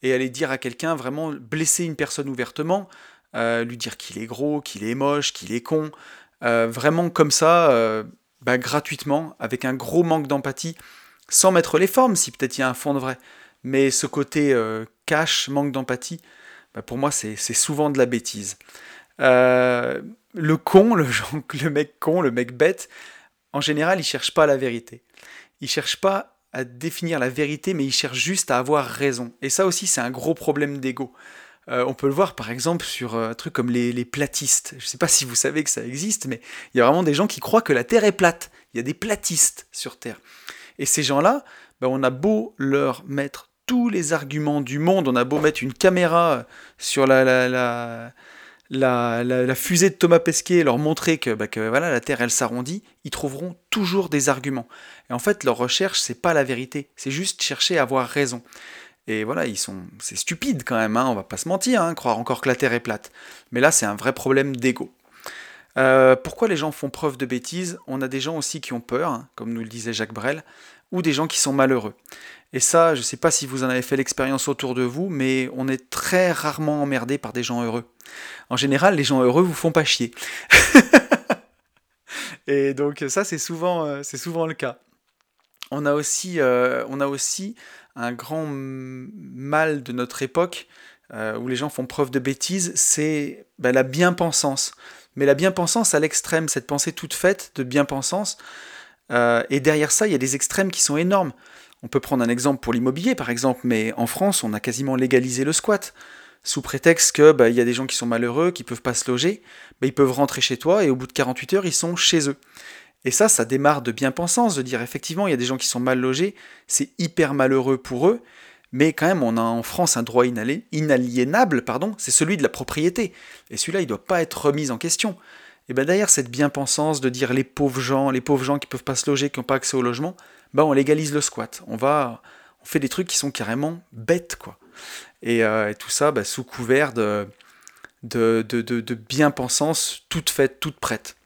et aller dire à quelqu'un vraiment blesser une personne ouvertement, lui dire qu'il est gros, qu'il est moche, qu'il est con, vraiment comme ça, bah, gratuitement, avec un gros manque d'empathie, sans mettre les formes, si peut-être il y a un fond de vrai. Mais ce côté cash, manque d'empathie, bah, pour moi, c'est souvent de la bêtise. le con, le, [laughs] le mec con, le mec bête, en général, il cherche pas la vérité. Il cherche pas à définir la vérité, mais il cherche juste à avoir raison. Et ça aussi, c'est un gros problème d'ego. Euh, on peut le voir par exemple sur euh, un truc comme les, platistes. Je ne sais pas si vous savez que ça existe, mais il y a vraiment des gens qui croient que la Terre est plate. Il y a des platistes sur Terre. Et ces gens-là, ben, on a beau leur mettre tous les arguments du monde, on a beau mettre une caméra sur la, la la, fusée de Thomas Pesquet leur montrer que, bah, la Terre elle s'arrondit, ils trouveront toujours des arguments. Et en fait, leur recherche, c'est pas la vérité, c'est juste chercher à avoir raison. Et voilà, ils sont, c'est stupide quand même, hein, on va pas se mentir, hein, croire encore que la Terre est plate. Mais là, c'est un vrai problème d'ego. Euh, pourquoi les gens font preuve de bêtises? On a des gens aussi qui ont peur, hein, comme nous le disait Jacques Brel, ou des gens qui sont malheureux. Et ça, je ne sais pas si vous en avez fait l'expérience autour de vous, mais on est très rarement emmerdé par des gens heureux. En général, les gens heureux vous font pas chier. [laughs] Et donc ça, c'est souvent, euh, c'est souvent le cas. On a aussi, euh, on a aussi un grand mal de notre époque euh, où les gens font preuve de bêtises, c'est ben, la bien-pensance. Mais la bien-pensance à l'extrême, cette pensée toute faite de bien-pensance. et derrière ça, il y a des extrêmes qui sont énormes. On peut prendre un exemple pour l'immobilier, par exemple, mais en France, on a quasiment légalisé le squat. Sous prétexte que bah, il y a des gens qui sont malheureux, qui peuvent pas se loger, bah, ils peuvent rentrer chez toi et au bout de 48 heures, ils sont chez eux. Et ça, ça démarre de bien-pensance, de dire effectivement, il y a des gens qui sont mal logés, c'est hyper malheureux pour eux, mais quand même, on a en France un droit inaliénable, pardon, c'est celui de la propriété. Et celui-là, il ne doit pas être remis en question. Et bien derrière cette bien-pensance de dire les pauvres gens, les pauvres gens qui peuvent pas se loger, qui n'ont pas accès au logement, bah, on légalise le squat. On va, on fait des trucs qui sont carrément bêtes, quoi. Et, euh, tout ça bah, sous couvert de, de, de, bien-pensance, toute faite, toute prête.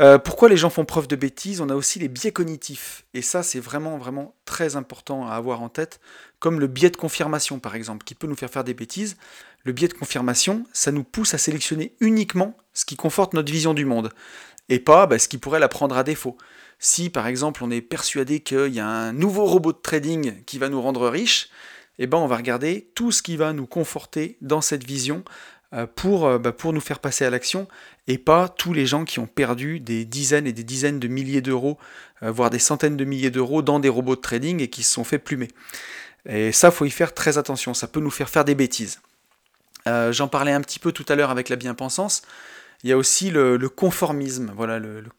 Euh, pourquoi les gens font preuve de bêtises? On a aussi les biais cognitifs. Et ça, c'est vraiment, vraiment très important à avoir en tête, comme le biais de confirmation, par exemple, qui peut nous faire faire des bêtises. Le biais de confirmation, ça nous pousse à sélectionner uniquement ce qui conforte notre vision du monde, et pas bah, ce qui pourrait la prendre à défaut. Si par exemple on est persuadé qu'il y a un nouveau robot de trading qui va nous rendre riches, eh ben on va regarder tout ce qui va nous conforter dans cette vision euh, pour, euh, bah, pour nous faire passer à l'action et pas tous les gens qui ont perdu des dizaines et des dizaines de milliers d'euros, euh, voire des centaines de milliers d'euros dans des robots de trading et qui se sont fait plumer. Et ça, faut y faire très attention, ça peut nous faire faire des bêtises. J'en parlais un petit peu tout à l'heure avec la bien-pensance. Il y a aussi le, conformisme, voilà, le le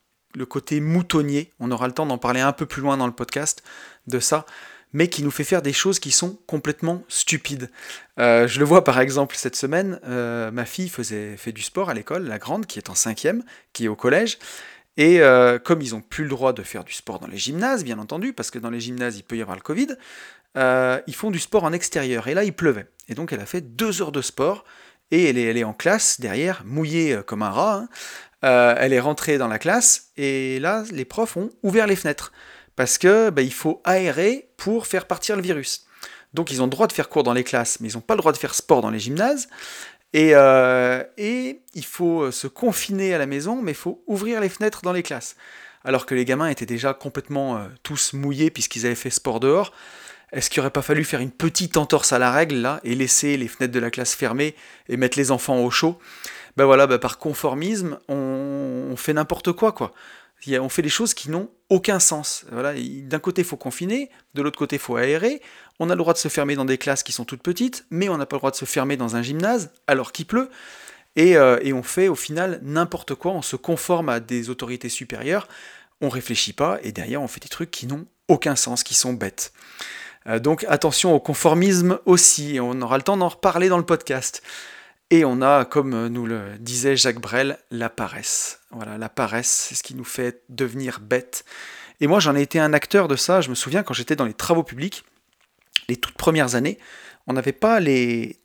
côté moutonnier, on aura le temps d'en parler un peu plus loin dans le podcast de ça, mais qui nous fait faire des choses qui sont complètement stupides. Euh, je le vois par exemple cette semaine, euh, ma fille faisait, fait du sport à l'école, la grande, qui est en cinquième, qui est au collège, et euh, comme ils n'ont plus le droit de faire du sport dans les gymnases, bien entendu, parce que dans les gymnases il peut y avoir le Covid, ils font du sport en extérieur, et là il pleuvait. Et donc elle a fait deux heures de sport, et elle est, en classe derrière, mouillée comme un rat, hein, euh, elle est rentrée dans la classe et là, les profs ont ouvert les fenêtres parce que bah, il faut aérer pour faire partir le virus. Donc ils ont le droit de faire cours dans les classes, mais ils n'ont pas le droit de faire sport dans les gymnases. Et, euh, il faut se confiner à la maison, mais il faut ouvrir les fenêtres dans les classes. Alors que les gamins étaient déjà complètement euh, tous mouillés puisqu'ils avaient fait sport dehors. Est-ce qu'il n'aurait pas fallu faire une petite entorse à la règle là et laisser les fenêtres de la classe fermées et mettre les enfants au chaud? Ben voilà, ben par conformisme, on, fait n'importe quoi, quoi. On fait des choses qui n'ont aucun sens. Voilà, d'un côté, il faut confiner, de l'autre côté, il faut aérer. On a le droit de se fermer dans des classes qui sont toutes petites, mais on n'a pas le droit de se fermer dans un gymnase alors qu'il pleut. Et, euh, et, on fait au final n'importe quoi, on se conforme à des autorités supérieures, on réfléchit pas, et derrière on fait des trucs qui n'ont aucun sens, qui sont bêtes. Euh, donc attention au conformisme aussi, on aura le temps d'en reparler dans le podcast. Et on a, comme nous le disait Jacques Brel, la paresse. Voilà, la paresse, c'est ce qui nous fait devenir bêtes. Et moi, j'en ai été un acteur de ça. Je me souviens quand j'étais dans les travaux publics, les toutes premières années, on n'avait pas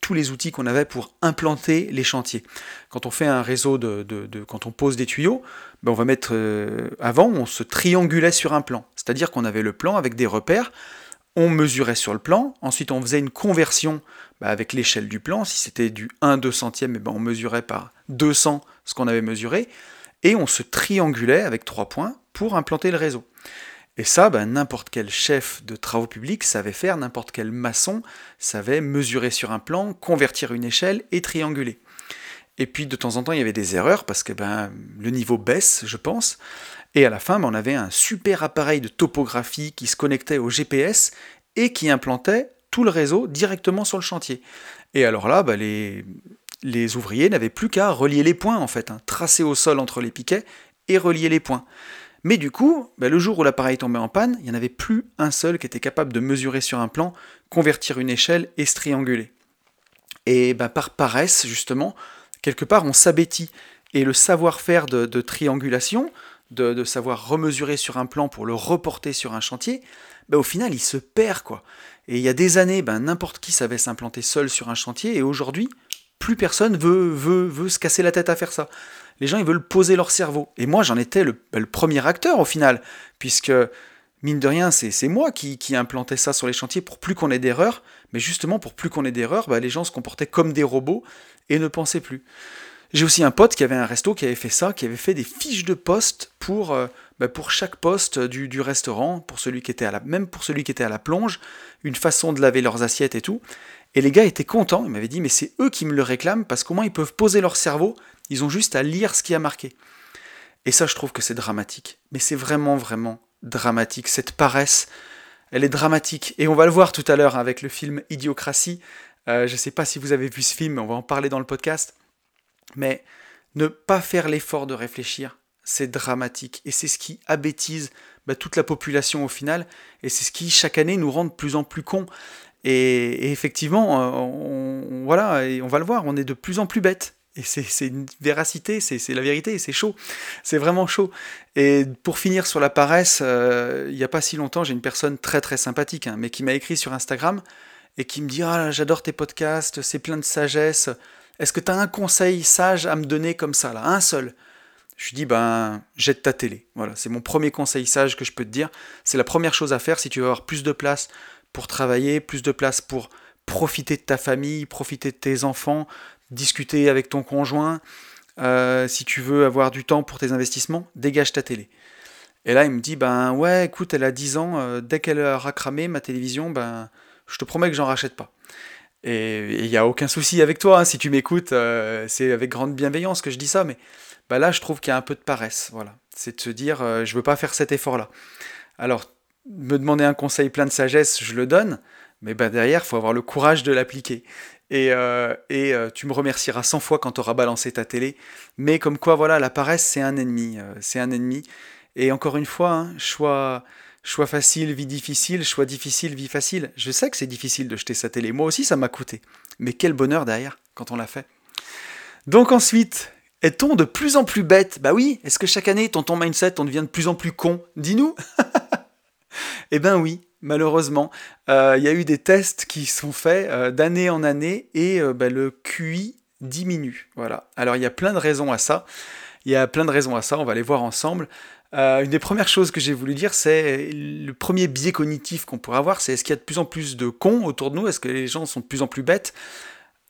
tous les outils qu'on avait pour implanter les chantiers. Quand on fait un réseau de, quand on pose des tuyaux, ben on va mettre euh, avant, on se triangulait sur un plan, c'est-à-dire qu'on avait le plan avec des repères on mesurait sur le plan, ensuite on faisait une conversion bah, avec l'échelle du plan. Si c'était du 1 2 centième, et ben on mesurait par 200 ce qu'on avait mesuré, et on se triangulait avec trois points pour implanter le réseau. Et ça, ben, n'importe quel chef de travaux publics savait faire, n'importe quel maçon savait mesurer sur un plan, convertir une échelle et trianguler. Et puis de temps en temps, il y avait des erreurs parce que ben, le niveau baisse, je pense. Et à la fin, on avait un super appareil de topographie qui se connectait au GPS et qui implantait tout le réseau directement sur le chantier. Et alors là, ben, les, ouvriers n'avaient plus qu'à relier les points en fait, hein, tracer au sol entre les piquets et relier les points. Mais du coup, ben, le jour où l'appareil tombait en panne, il n'y en avait plus un seul qui était capable de mesurer sur un plan, convertir une échelle et se trianguler. Et ben, par paresse, justement, quelque part, on s'abétit. Et le savoir-faire de, triangulation, de, savoir remesurer sur un plan pour le reporter sur un chantier, ben, au final, il se perd. quoi. Et il y a des années, ben, n'importe qui savait s'implanter seul sur un chantier, et aujourd'hui, plus personne veut, veut, veut se casser la tête à faire ça. Les gens, ils veulent poser leur cerveau. Et moi, j'en étais le, ben, premier acteur au final, puisque, mine de rien, c'est moi qui, qui implantais ça sur les chantiers pour plus qu'on ait d'erreurs, mais justement, pour plus qu'on ait d'erreurs, les gens se comportaient comme des robots et ne pensaient plus. J'ai aussi un pote qui avait un resto qui avait fait ça, qui avait fait des fiches de poste pour, euh, bah, pour chaque poste du, restaurant, pour celui qui était à la, même pour celui qui était à la plonge, une façon de laver leurs assiettes et tout. Et les gars étaient contents, ils m'avaient dit mais c'est eux qui me le réclament parce qu'au moins ils peuvent poser leur cerveau, ils ont juste à lire ce qui a marqué. Et ça je trouve que c'est dramatique. Mais c'est vraiment vraiment dramatique. Cette paresse, elle est dramatique. Et on va le voir tout à l'heure avec le film Idiocratie. Euh, je ne sais pas si vous avez vu ce film, on va en parler dans le podcast. Mais ne pas faire l'effort de réfléchir, c'est dramatique. Et c'est ce qui abêtise bah, toute la population au final. Et c'est ce qui, chaque année, nous rend de plus en plus cons. Et, effectivement, euh, on, voilà, et on va le voir, on est de plus en plus bêtes. Et c'est une véracité, c'est la vérité, c'est chaud. C'est vraiment chaud. Et pour finir sur la paresse, euh, il n'y a pas si longtemps, j'ai une personne très très sympathique, hein, mais qui m'a écrit sur Instagram et qui me dit Ah, j'adore tes podcasts, c'est plein de sagesse. Est-ce que tu as un conseil sage à me donner comme ça, là Un seul? Je lui dis Ben, jette ta télé. Voilà, c'est mon premier conseil sage que je peux te dire. C'est la première chose à faire si tu veux avoir plus de place pour travailler, plus de place pour profiter de ta famille, profiter de tes enfants, discuter avec ton conjoint. Euh, si tu veux avoir du temps pour tes investissements, dégage ta télé. Et là, il me dit, ben ouais, écoute, elle a 10 ans, euh, dès qu'elle aura cramé ma télévision, ben je te promets que j'en rachète pas. Et il n'y a aucun souci avec toi, hein, si tu m'écoutes, euh, c'est avec grande bienveillance que je dis ça, mais bah là je trouve qu'il y a un peu de paresse, voilà. C'est de se dire, euh, je veux pas faire cet effort-là. Alors, me demander un conseil plein de sagesse, je le donne, mais bah derrière, il faut avoir le courage de l'appliquer. Et, euh, et tu me remercieras 100 fois quand tu auras balancé ta télé. Mais comme quoi, voilà, la paresse, c'est un ennemi. c'est un ennemi. Et encore une fois, hein, choix Choix facile, vie difficile, choix difficile, vie facile. Je sais que c'est difficile de jeter sa télé. Moi aussi, ça m'a coûté. Mais quel bonheur derrière quand on l'a fait. Donc ensuite, est-on de plus en plus bête? Bah oui, est-ce que chaque année, ton, ton mindset, on devient de plus en plus con? Dis-nous [laughs] Eh ben oui, malheureusement. Euh, il y a eu des tests qui sont faits euh, d'année en année et euh, bah, le QI diminue. Voilà. Alors il y a plein de raisons à ça. Il y a plein de raisons à ça, on va les voir ensemble. Euh, une des premières choses que j'ai voulu dire, c'est le premier biais cognitif qu'on pourrait avoir, c'est est-ce qu'il y a de plus en plus de cons autour de nous? Est-ce que les gens sont de plus en plus bêtes?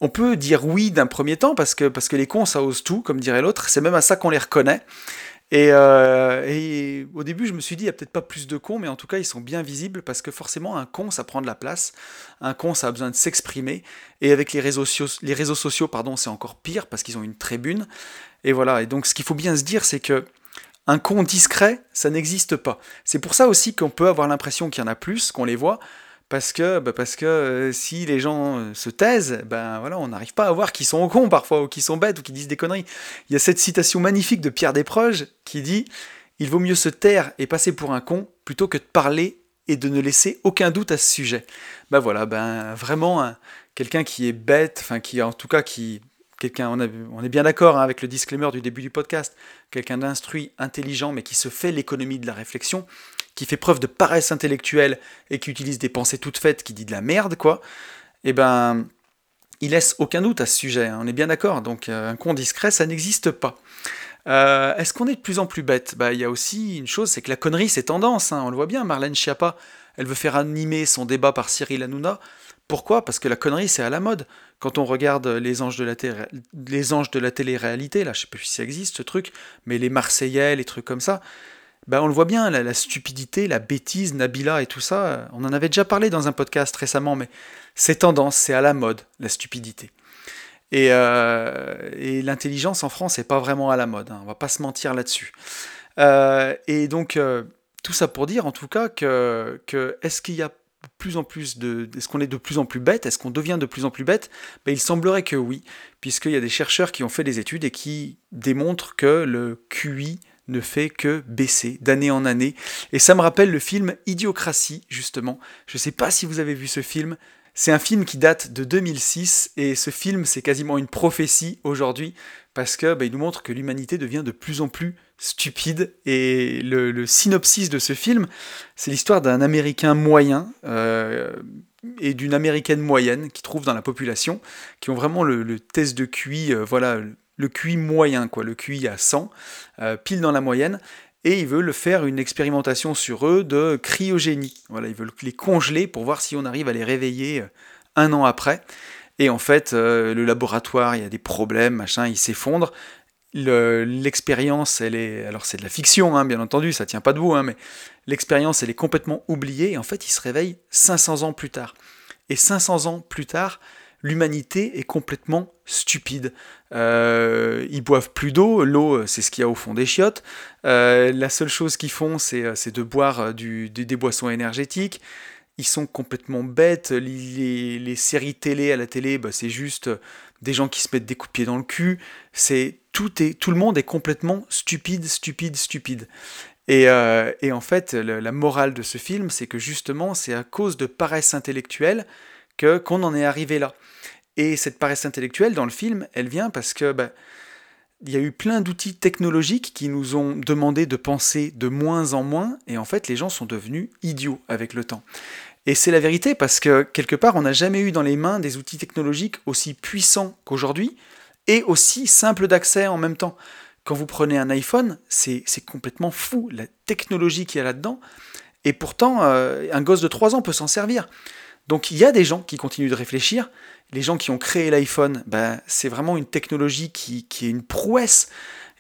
On peut dire oui d'un premier temps, parce que, parce que les cons, ça ose tout, comme dirait l'autre. C'est même à ça qu'on les reconnaît. Et, euh, au début, je me suis dit, il n'y a peut-être pas plus de cons, mais en tout cas, ils sont bien visibles parce que forcément, un con, ça prend de la place. Un con, ça a besoin de s'exprimer. Et avec les réseaux, les réseaux sociaux, pardon, c'est encore pire parce qu'ils ont une tribune. Et voilà. Et donc, ce qu'il faut bien se dire, c'est que un con discret, ça n'existe pas. C'est pour ça aussi qu'on peut avoir l'impression qu'il y en a plus, qu'on les voit, parce que, bah, parce euh, si les gens euh, se taisent, ben voilà, on n'arrive pas à voir qui sont cons parfois, ou qui sont bêtes, ou qui disent des conneries. Il y a cette citation magnifique de Pierre Desproges qui dit Il vaut mieux se taire et passer pour un con plutôt que de parler et de ne laisser aucun doute à ce sujet. Ben voilà, ben vraiment quelqu'un qui est bête, enfin qui en tout cas qui quelqu'un, on, est bien d'accord hein, avec le disclaimer du début du podcast, quelqu'un d'instruit, intelligent, mais qui se fait l'économie de la réflexion, qui fait preuve de paresse intellectuelle et qui utilise des pensées toutes faites, qui dit de la merde, quoi, eh ben, il laisse aucun doute à ce sujet, hein, on est bien d'accord. Donc euh, un con discret, ça n'existe pas. Euh, est-ce qu'on est de plus en plus bête? Bah, il y a aussi une chose, c'est que la connerie, c'est tendance. Hein, on le voit bien. Marlène Schiappa, elle veut faire animer son débat par Cyril Hanouna. Pourquoi? Parce que la connerie, c'est à la mode. Quand on regarde les anges de la, les anges de la télé-réalité, là, je sais plus si ça existe ce truc, mais les Marseillais, les trucs comme ça, ben on le voit bien, la, stupidité, la bêtise, Nabila et tout ça, on en avait déjà parlé dans un podcast récemment, mais c'est tendance, c'est à la mode, la stupidité. Et, euh, l'intelligence en France n'est pas vraiment à la mode, hein, on va pas se mentir là-dessus. Euh, et donc, euh, tout ça pour dire en tout cas que, que est-ce qu'il y a plus en plus de. Est-ce qu'on est de plus en plus bête? Est-ce qu'on devient de plus en plus bête? Ben, Il semblerait que oui, puisqu'il y a des chercheurs qui ont fait des études et qui démontrent que le QI ne fait que baisser d'année en année. Et ça me rappelle le film Idiocratie, justement. Je ne sais pas si vous avez vu ce film. C'est un film qui date de 2006 et ce film c'est quasiment une prophétie aujourd'hui parce que bah, il nous montre que l'humanité devient de plus en plus stupide et le, synopsis de ce film c'est l'histoire d'un Américain moyen euh, et d'une Américaine moyenne qui trouve dans la population qui ont vraiment le, test de QI euh, voilà le QI moyen, quoi, le QI à 100, euh, pile dans la moyenne, et ils veulent faire une expérimentation sur eux de cryogénie. Voilà, ils veulent les congeler pour voir si on arrive à les réveiller euh, un an après. Et en fait, euh, le laboratoire, il y a des problèmes, machin, il s'effondre. L'expérience, elle est. Alors, c'est de la fiction, hein, bien entendu, ça tient pas debout, hein, mais l'expérience, elle est complètement oubliée. Et en fait, ils se réveillent 500 ans plus tard. Et 500 ans plus tard, l'humanité est complètement stupide. Euh, ils boivent plus d'eau, l'eau c'est ce qu'il y a au fond des chiottes. Euh, la seule chose qu'ils font c'est, euh, de boire des boissons énergétiques. Ils sont complètement bêtes. Les, séries télé à la télé, bah, c'est juste des gens qui se mettent des coups de pied dans le cul. C'est tout, est, tout le monde est complètement stupide, stupide, stupide. Et en fait, la morale de ce film, c'est que justement, c'est à cause de paresse intellectuelle que qu'on en est arrivé là. Et cette paresse intellectuelle dans le film, elle vient parce que bah, il y a eu plein d'outils technologiques qui nous ont demandé de penser de moins en moins, et en fait les gens sont devenus idiots avec le temps. Et c'est la vérité parce que quelque part on n'a jamais eu dans les mains des outils technologiques aussi puissants qu'aujourd'hui, et aussi simples d'accès en même temps. Quand vous prenez un iPhone, c'est complètement fou la technologie qu'il y a là-dedans, et pourtant euh, un gosse de 3 ans peut s'en servir. Donc il y a des gens qui continuent de réfléchir. Les gens qui ont créé l'iPhone, ben, c'est vraiment une technologie qui, est une prouesse.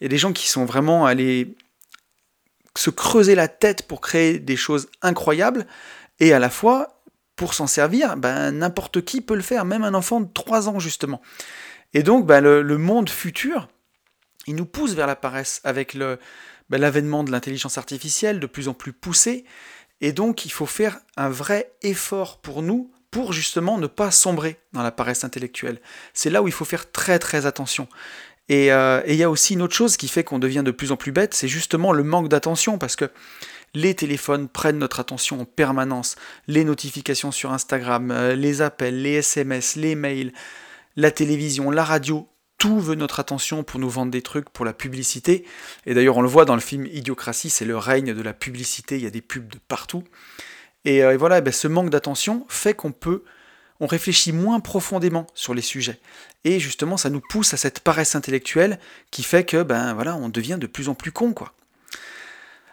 A des gens qui sont vraiment allés se creuser la tête pour créer des choses incroyables. Et à la fois, pour s'en servir, ben, n'importe qui peut le faire, même un enfant de 3 ans justement. Et donc ben, le, monde futur, il nous pousse vers la paresse avec l'avènement de l'intelligence artificielle de plus en plus poussée. Et donc, il faut faire un vrai effort pour nous pour justement ne pas sombrer dans la paresse intellectuelle. C'est là où il faut faire très très attention. Euh, et il y a aussi une autre chose qui fait qu'on devient de plus en plus bête, c'est justement le manque d'attention, parce que les téléphones prennent notre attention en permanence. Les notifications sur Instagram, euh, les appels, les SMS, les mails, la télévision, la radio, tout veut notre attention pour nous vendre des trucs, pour la publicité. Et d'ailleurs, on le voit dans le film Idiocratie, c'est le règne de la publicité, il y a des pubs de partout. Et, euh, voilà, ben, ce manque d'attention fait qu'on peut, on réfléchit moins profondément sur les sujets. Et justement, ça nous pousse à cette paresse intellectuelle qui fait que, ben voilà, on devient de plus en plus con.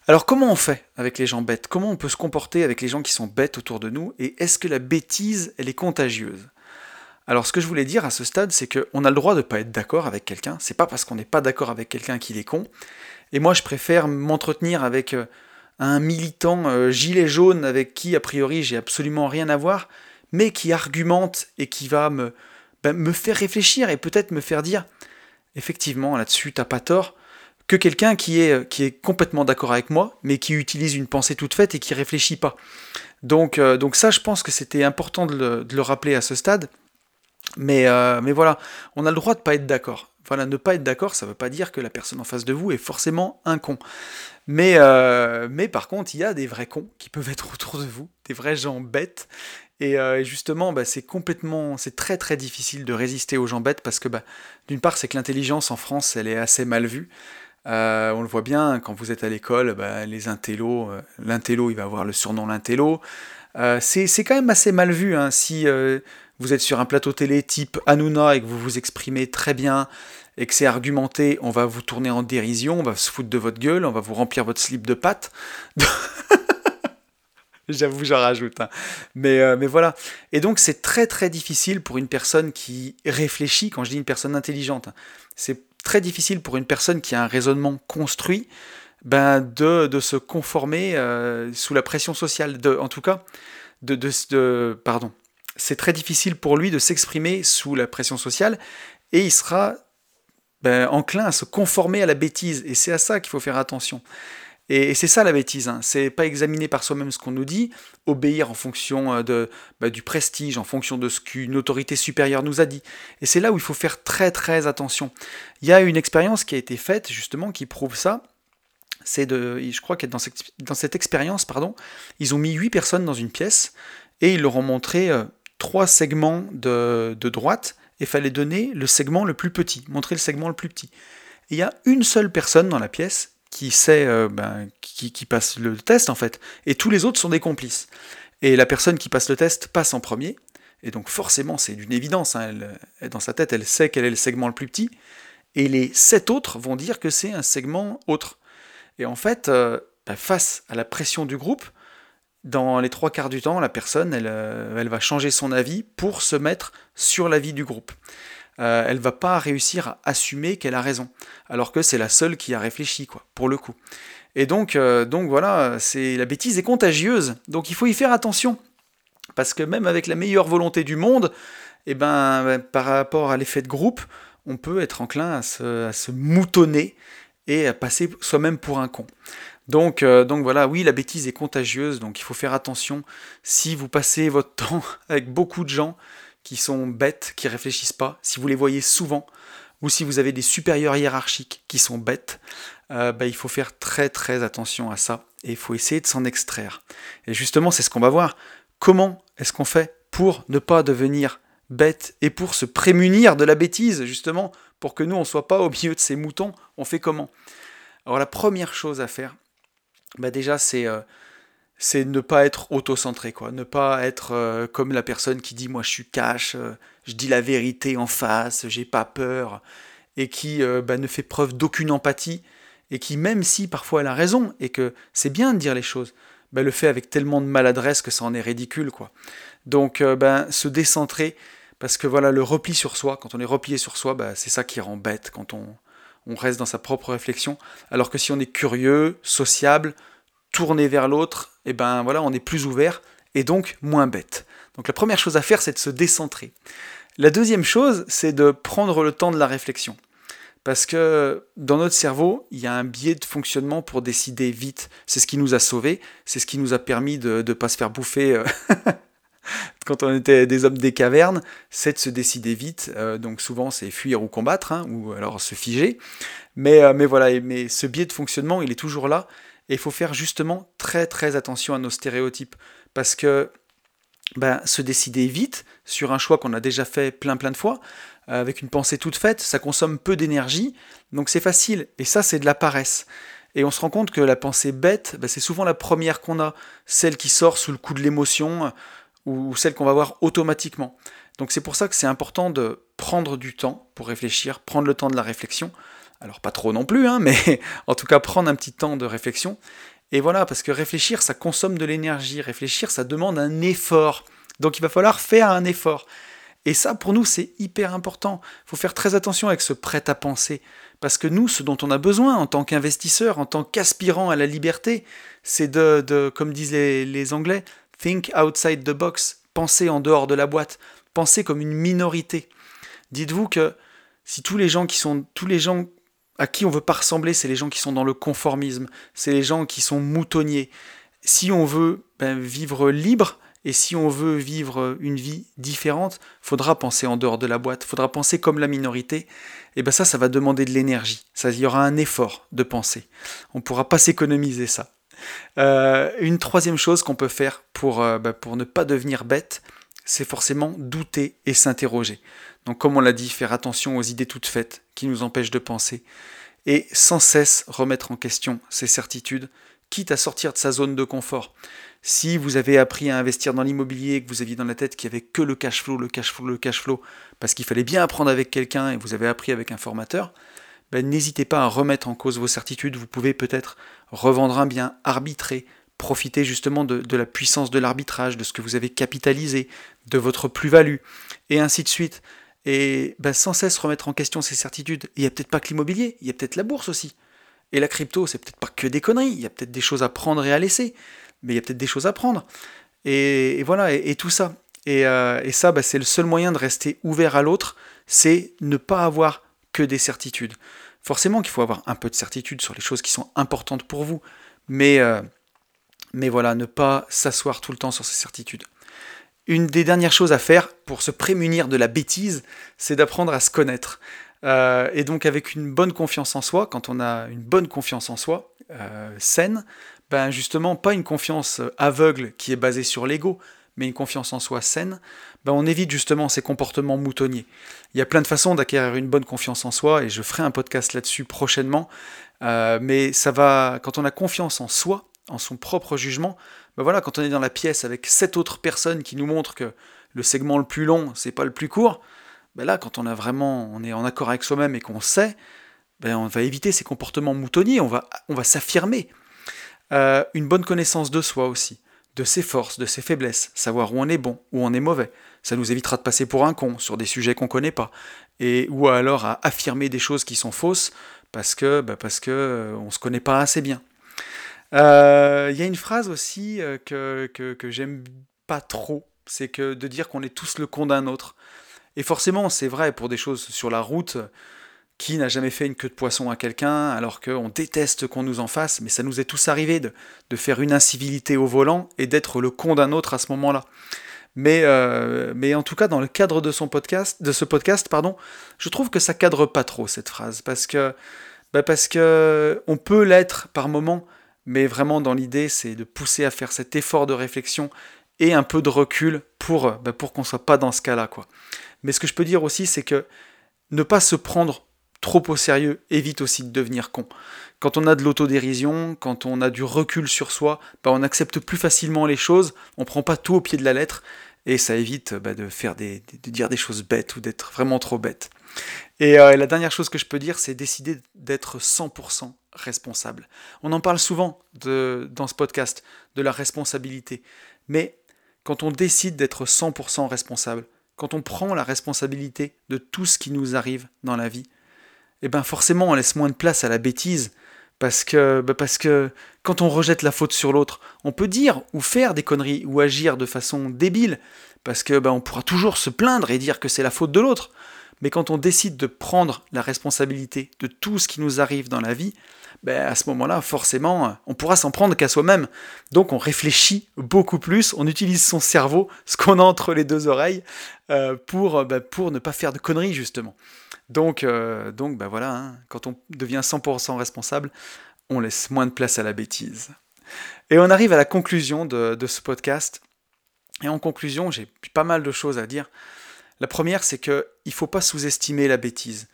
Alors comment on fait avec les gens bêtes? Comment on peut se comporter avec les gens qui sont bêtes autour de nous? Et est-ce que la bêtise, elle est contagieuse? Alors ce que je voulais dire à ce stade, c'est qu'on a le droit de ne pas être d'accord avec quelqu'un. C'est pas parce qu'on n'est pas d'accord avec quelqu'un qu'il est con. Et moi, je préfère m'entretenir avec euh, un militant euh, gilet jaune avec qui, a priori, j'ai absolument rien à voir, mais qui argumente et qui va me, ben, faire réfléchir et peut-être me faire dire, effectivement, là-dessus, t'as pas tort, que quelqu'un qui est, euh, qui est complètement d'accord avec moi, mais qui utilise une pensée toute faite et qui réfléchit pas. Donc, donc ça, je pense que c'était important de le rappeler à ce stade. Mais, euh, mais voilà, on a le droit de pas être d'accord. Voilà, ne pas être d'accord, ça ne veut pas dire que la personne en face de vous est forcément un con. Mais, euh, mais par contre, il y a des vrais cons qui peuvent être [laughs] autour de vous, des vrais gens bêtes. Et euh, justement, bah, c'est complètement, c'est très très difficile de résister aux gens bêtes parce que, bah, d'une part, c'est que l'intelligence en France, elle est assez mal vue. on le voit bien quand vous êtes à l'école, bah, les intellos, l'intello, il va avoir le surnom l'intello. c'est quand même assez mal vu. Hein, si vous êtes sur un plateau télé type Hanouna et que vous vous exprimez très bien et que c'est argumenté, on va vous tourner en dérision, on va se foutre de votre gueule, on va vous remplir votre slip de pâte. [laughs] J'avoue, j'en rajoute. Hein. Mais, euh, mais voilà. Et donc, c'est très très difficile pour une personne qui réfléchit, quand je dis une personne intelligente, c'est très difficile pour une personne qui a un raisonnement construit ben, de, de se conformer euh, sous la pression sociale. De, en tout cas, de, de pardon. C'est très difficile pour lui de s'exprimer sous la pression sociale et il sera ben, enclin à se conformer à la bêtise. Et c'est à ça qu'il faut faire attention. Et, c'est ça la bêtise, hein. c'est pas examiner par soi-même ce qu'on nous dit, obéir en fonction euh, de, bah, du prestige, en fonction de ce qu'une autorité supérieure nous a dit. Et c'est là où il faut faire très très attention. Il y a une expérience qui a été faite justement qui prouve ça. C'est de, je crois que dans cette, dans cette expérience, pardon, ils ont mis huit personnes dans une pièce et ils leur ont montré euh, trois segments de, de droite et fallait donner le segment le plus petit, montrer le segment le plus petit. il y a une seule personne dans la pièce qui sait, euh, ben, qui, passe le test en fait, et tous les autres sont des complices. Et la personne qui passe le test passe en premier, et donc forcément c'est d'une évidence, hein, elle, dans sa tête elle sait quel est le segment le plus petit, et les sept autres vont dire que c'est un segment autre. Et en fait, euh, ben, face à la pression du groupe, dans les trois quarts du temps, la personne, elle, euh, elle va changer son avis pour se mettre sur l'avis du groupe. Euh, elle va pas réussir à assumer qu'elle a raison, alors que c'est la seule qui a réfléchi, quoi, pour le coup. Et donc, euh, donc voilà, c'est la bêtise est contagieuse, donc il faut y faire attention, parce que même avec la meilleure volonté du monde, eh ben, par rapport à l'effet de groupe, on peut être enclin à se, moutonner et à passer soi-même pour un con. Donc, euh, donc voilà, oui, la bêtise est contagieuse, donc il faut faire attention. Si vous passez votre [laughs] temps avec beaucoup de gens, qui sont bêtes, qui réfléchissent pas, si vous les voyez souvent, ou si vous avez des supérieurs hiérarchiques qui sont bêtes, euh, bah, il faut faire très très attention à ça et il faut essayer de s'en extraire. Et justement, c'est ce qu'on va voir. Comment est-ce qu'on fait pour ne pas devenir bête et pour se prémunir de la bêtise, justement, pour que nous, on ne soit pas au milieu de ces moutons, on fait comment? Alors la première chose à faire, bah déjà, c'est euh, c'est ne pas être auto-centré, quoi. Ne pas être euh, comme la personne qui dit moi je suis cash, euh, je dis la vérité en face, j'ai pas peur, et qui bah, ne fait preuve d'aucune empathie, et qui même si parfois elle a raison, et que c'est bien de dire les choses, bah, le fait avec tellement de maladresse que ça en est ridicule, quoi. Donc ben, se décentrer, parce que voilà, le repli sur soi, quand on est replié sur soi, bah, c'est ça qui rend bête, quand on, on reste dans sa propre réflexion, alors que si on est curieux, sociable, tourné vers l'autre, et eh ben voilà, on est plus ouvert et donc moins bête. Donc la première chose à faire, c'est de se décentrer. La deuxième chose, c'est de prendre le temps de la réflexion. Parce que dans notre cerveau, il y a un biais de fonctionnement pour décider vite. C'est ce qui nous a sauvés, c'est ce qui nous a permis de ne pas se faire bouffer euh, [laughs] [laughs] quand on était des hommes des cavernes, c'est de se décider vite. Euh, donc souvent, c'est fuir ou combattre, hein, ou alors se figer. Mais, euh, mais voilà, mais ce biais de fonctionnement, il est toujours là. Et il faut faire justement très très attention à nos stéréotypes. Parce que ben, se décider vite sur un choix qu'on a déjà fait plein plein de fois, euh, avec une pensée toute faite, ça consomme peu d'énergie, donc c'est facile. Et ça, c'est de la paresse. Et on se rend compte que la pensée bête, ben, c'est souvent la première qu'on a, celle qui sort sous le coup de l'émotion, ou celle qu'on va voir automatiquement. Donc c'est pour ça que c'est important de prendre du temps pour réfléchir, prendre le temps de la réflexion, alors pas trop non plus, hein, [laughs] mais en tout cas prendre un petit temps de réflexion. Et voilà, parce que réfléchir, ça consomme de l'énergie. Réfléchir, ça demande un effort. Donc il va falloir faire un effort. Et ça, pour nous, c'est hyper important. Il faut faire très attention avec ce prêt à penser. Parce que nous, ce dont on a besoin en tant qu'investisseur, en tant qu'aspirant à la liberté, c'est de, comme disent les, les Anglais, think outside the box, penser en dehors de la boîte, penser comme une minorité. Dites-vous que si tous les gens qui sont, tous les gens à qui on veut pas ressembler, c'est les gens qui sont dans le conformisme, c'est les gens qui sont moutonniers. Si on veut ben, vivre libre et si on veut vivre une vie différente, faudra penser en dehors de la boîte, faudra penser comme la minorité. Et ben ça, ça va demander de l'énergie. Ça, il y aura un effort de penser. On pourra pas s'économiser ça. Euh, une troisième chose qu'on peut faire pour, euh, ben, pour ne pas devenir bête, c'est forcément douter et s'interroger. Donc comme on l'a dit, faire attention aux idées toutes faites qui nous empêchent de penser et sans cesse remettre en question ces certitudes quitte à sortir de sa zone de confort. Si vous avez appris à investir dans l'immobilier, que vous aviez dans la tête qu'il n'y avait que le cash flow, le cash flow, le cash flow, parce qu'il fallait bien apprendre avec quelqu'un et vous avez appris avec un formateur, ben, n'hésitez pas à remettre en cause vos certitudes. Vous pouvez peut-être revendre un bien, arbitrer, profiter justement de, la puissance de l'arbitrage, de ce que vous avez capitalisé, de votre plus-value, et ainsi de suite. Et ben, sans cesse remettre en question ces certitudes. Il n'y a peut-être pas que l'immobilier, il y a peut-être la bourse aussi. Et la crypto, c'est peut-être pas que des conneries, il y a peut-être des choses à prendre et à laisser, mais il y a peut-être des choses à prendre. Et, voilà, et, tout ça. Et, euh, ça, ben, c'est le seul moyen de rester ouvert à l'autre, c'est ne pas avoir des certitudes. Forcément qu'il faut avoir un peu de certitude sur les choses qui sont importantes pour vous, mais, euh, mais voilà, ne pas s'asseoir tout le temps sur ces certitudes. Une des dernières choses à faire pour se prémunir de la bêtise, c'est d'apprendre à se connaître. Euh, et donc avec une bonne confiance en soi, quand on a une bonne confiance en soi, euh, saine, ben justement pas une confiance aveugle qui est basée sur l'ego, mais une confiance en soi saine, ben on évite justement ces comportements moutonniers. Il y a plein de façons d'acquérir une bonne confiance en soi, et je ferai un podcast là-dessus prochainement, euh, mais ça va, quand on a confiance en soi, en son propre jugement, ben voilà, quand on est dans la pièce avec sept autres personnes qui nous montrent que le segment le plus long, c'est pas le plus court, ben là, quand on a vraiment, on est en accord avec soi-même et qu'on sait, ben on va éviter ces comportements moutonniers, on va, s'affirmer. Euh, une bonne connaissance de soi aussi, de ses forces, de ses faiblesses, savoir où on est bon, où on est mauvais. Ça nous évitera de passer pour un con sur des sujets qu'on connaît pas, et ou alors à affirmer des choses qui sont fausses parce que, ben parce que euh, on se connaît pas assez bien. Euh, il y a une phrase aussi euh, que, que, j'aime pas trop, c'est que de dire qu'on est tous le con d'un autre. Et forcément, c'est vrai pour des choses sur la route. Qui n'a jamais fait une queue de poisson à quelqu'un alors qu'on déteste qu'on nous en fasse, mais ça nous est tous arrivé de faire une incivilité au volant et d'être le con d'un autre à ce moment-là. Mais, euh, mais en tout cas, dans le cadre de, son podcast, de ce podcast, pardon, je trouve que ça cadre pas trop cette phrase, parce que, bah parce que on peut l'être par moment, mais vraiment dans l'idée, c'est de pousser à faire cet effort de réflexion et un peu de recul pour, bah pour qu'on soit pas dans ce cas-là, quoi. Mais ce que je peux dire aussi, c'est que ne pas se prendre trop au sérieux évite aussi de devenir con. Quand on a de l'autodérision, quand on a du recul sur soi, bah on accepte plus facilement les choses, on prend pas tout au pied de la lettre, et ça évite bah, de, faire des, de dire des choses bêtes ou d'être vraiment trop bête. Et euh, la dernière chose que je peux dire, c'est décider d'être 100% responsable. On en parle souvent dans ce podcast, de la responsabilité. Mais quand on décide d'être 100% responsable, quand on prend la responsabilité de tout ce qui nous arrive dans la vie, eh ben forcément on laisse moins de place à la bêtise, parce que, bah, parce que quand on rejette la faute sur l'autre, on peut dire ou faire des conneries ou agir de façon débile, parce que bah, on pourra toujours se plaindre et dire que c'est la faute de l'autre. Mais quand on décide de prendre la responsabilité de tout ce qui nous arrive dans la vie, ben, à ce moment-là, forcément, on pourra s'en prendre qu'à soi-même. Donc on réfléchit beaucoup plus, on utilise son cerveau, [laughs] ce qu'on a entre les deux oreilles, euh, pour, ben, pour ne pas faire de conneries, justement. Donc, euh, donc ben voilà, hein, quand on devient 100% responsable, on laisse moins de place à la bêtise. Et on arrive à la conclusion de, de ce podcast. Et en conclusion, j'ai pas mal de choses à dire. La première, c'est qu'il ne faut pas sous-estimer la bêtise.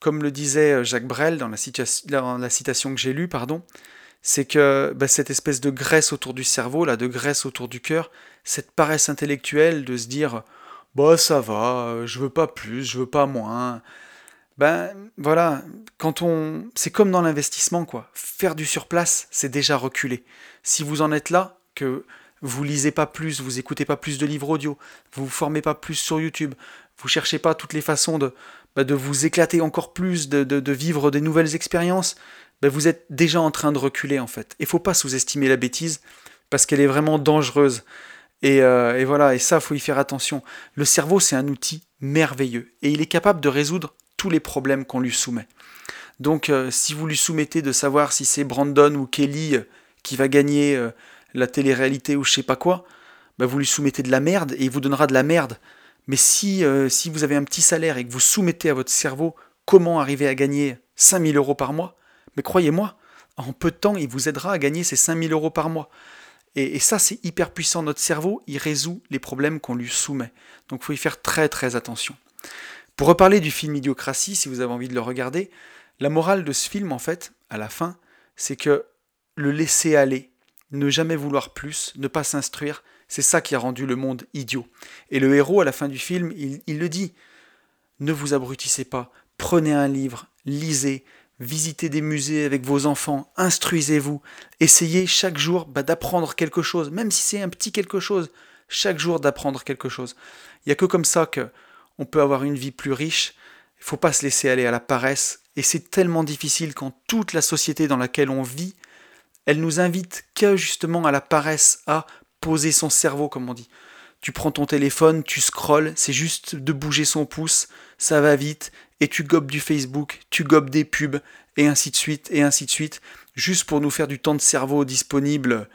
Comme le disait euh, Jacques Brel dans la, citation que j'ai lue, pardon, c'est que bah, cette espèce de graisse autour du cerveau, là, de graisse autour du cœur, cette paresse intellectuelle de se dire bah ça va, euh, je veux pas plus, je veux pas moins. Ben voilà, quand on, c'est comme dans l'investissement quoi. Faire du surplace, c'est déjà reculer. Si vous en êtes là, que vous lisez pas plus, vous écoutez pas plus de livres audio, vous vous formez pas plus sur YouTube, vous cherchez pas toutes les façons de, bah, de vous éclater encore plus, de, de, vivre des nouvelles expériences, bah, vous êtes déjà en train de reculer en fait. Il faut pas sous-estimer la bêtise parce qu'elle est vraiment dangereuse. Et, euh, et voilà, et ça, faut y faire attention. Le cerveau, c'est un outil merveilleux et il est capable de résoudre tous les problèmes qu'on lui soumet. Donc, euh, si vous lui soumettez de savoir si c'est Brandon ou Kelly euh, qui va gagner la télé-réalité ou je sais pas quoi, bah vous lui soumettez de la merde et il vous donnera de la merde. Mais si, euh, si vous avez un petit salaire et que vous soumettez à votre cerveau comment arriver à gagner 5000 euros par mois, mais croyez-moi, en peu de temps, il vous aidera à gagner ces 5000 euros par mois. Et, et ça, c'est hyper puissant. Notre cerveau, il résout les problèmes qu'on lui soumet. Donc il faut y faire très très attention. Pour reparler du film Idiocratie, si vous avez envie de le regarder, la morale de ce film, en fait, à la fin, c'est que le laisser aller, ne jamais vouloir plus, ne pas s'instruire, c'est ça qui a rendu le monde idiot. Et le héros, à la fin du film, il, le dit. Ne vous abrutissez pas, prenez un livre, lisez, visitez des musées avec vos enfants, instruisez-vous, essayez chaque jour bah, d'apprendre quelque chose, même si c'est un petit quelque chose, chaque jour d'apprendre quelque chose. Il n'y a que comme ça que on peut avoir une vie plus riche. Il faut pas se laisser aller à la paresse. Et c'est tellement difficile quand toute la société dans laquelle on vit, elle nous invite que justement à la paresse, à poser son cerveau, comme on dit. Tu prends ton téléphone, tu scrolles, c'est juste de bouger son pouce, ça va vite, et tu gobes du Facebook, tu gobes des pubs, et ainsi de suite, et ainsi de suite, juste pour nous faire du temps de cerveau disponible,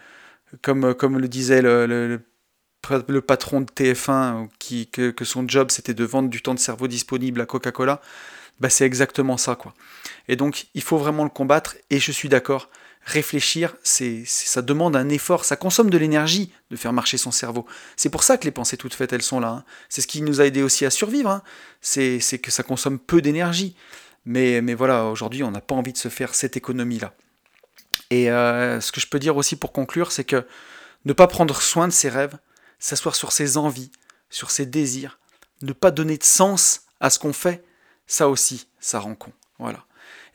comme, le disait le, patron de TF1, qui, que, que son job c'était de vendre du temps de cerveau disponible à Coca-Cola, bah c'est exactement ça, quoi. Et donc, il faut vraiment le combattre, et je suis d'accord, réfléchir, ça demande un effort, ça consomme de l'énergie de faire marcher son cerveau. C'est pour ça que les pensées toutes faites, elles sont là. Hein. C'est ce qui nous a aidé aussi à survivre. Hein. C'est, que ça consomme peu d'énergie. Mais, mais voilà, aujourd'hui, on n'a pas envie de se faire cette économie-là. Et euh, ce que je peux dire aussi pour conclure, c'est que ne pas prendre soin de ses rêves, s'asseoir sur ses envies, sur ses désirs, ne pas donner de sens à ce qu'on fait, ça aussi, ça rend con. Voilà.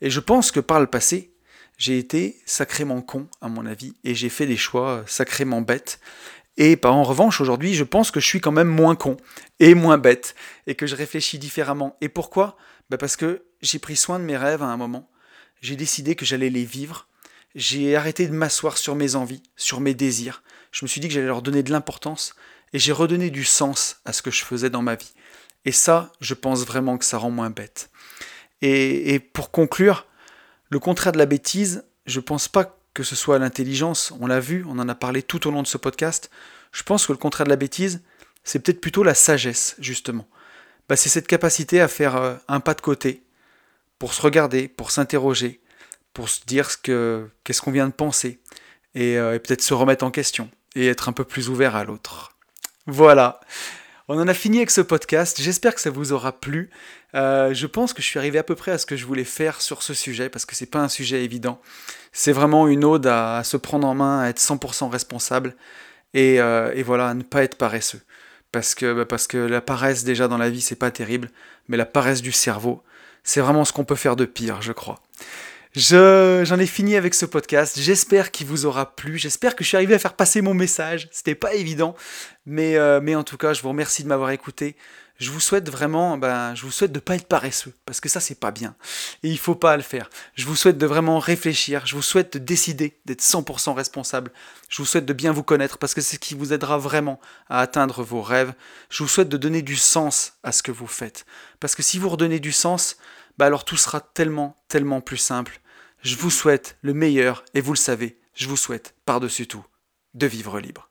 Et je pense que par le passé, j'ai été sacrément con, à mon avis, et j'ai fait des choix sacrément bêtes. Et en revanche, aujourd'hui, je pense que je suis quand même moins con et moins bête, et que je réfléchis différemment. Et pourquoi? Bah Parce que j'ai pris soin de mes rêves à un moment, j'ai décidé que j'allais les vivre, j'ai arrêté de m'asseoir sur mes envies, sur mes désirs, je me suis dit que j'allais leur donner de l'importance, et j'ai redonné du sens à ce que je faisais dans ma vie. Et ça, je pense vraiment que ça rend moins bête. Et, et pour conclure, le contraire de la bêtise, je ne pense pas que ce soit l'intelligence, on l'a vu, on en a parlé tout au long de ce podcast. Je pense que le contraire de la bêtise, c'est peut-être plutôt la sagesse, justement. Bah, c'est cette capacité à faire euh, un pas de côté, pour se regarder, pour s'interroger, pour se dire ce que, qu'est-ce qu'on vient de penser, et, euh, et peut-être se remettre en question, et être un peu plus ouvert à l'autre. Voilà. On en a fini avec ce podcast. J'espère que ça vous aura plu. Euh, je pense que je suis arrivé à peu près à ce que je voulais faire sur ce sujet parce que c'est pas un sujet évident. C'est vraiment une ode à, se prendre en main, à être 100% responsable et, euh, et, voilà, à ne pas être paresseux. Parce que, bah, parce que la paresse déjà dans la vie c'est pas terrible, mais la paresse du cerveau, c'est vraiment ce qu'on peut faire de pire, je crois. j'en ai fini avec ce podcast. J'espère qu'il vous aura plu. J'espère que je suis arrivé à faire passer mon message. C'était pas évident, mais, euh, mais en tout cas, je vous remercie de m'avoir écouté. Je vous souhaite vraiment, ben, je vous souhaite de pas être paresseux, parce que ça c'est pas bien. Et il faut pas le faire. Je vous souhaite de vraiment réfléchir. Je vous souhaite de décider d'être 100% responsable. Je vous souhaite de bien vous connaître, parce que c'est ce qui vous aidera vraiment à atteindre vos rêves. Je vous souhaite de donner du sens à ce que vous faites, parce que si vous redonnez du sens, ben alors tout sera tellement, tellement plus simple. Je vous souhaite le meilleur, et vous le savez, je vous souhaite par-dessus tout de vivre libre.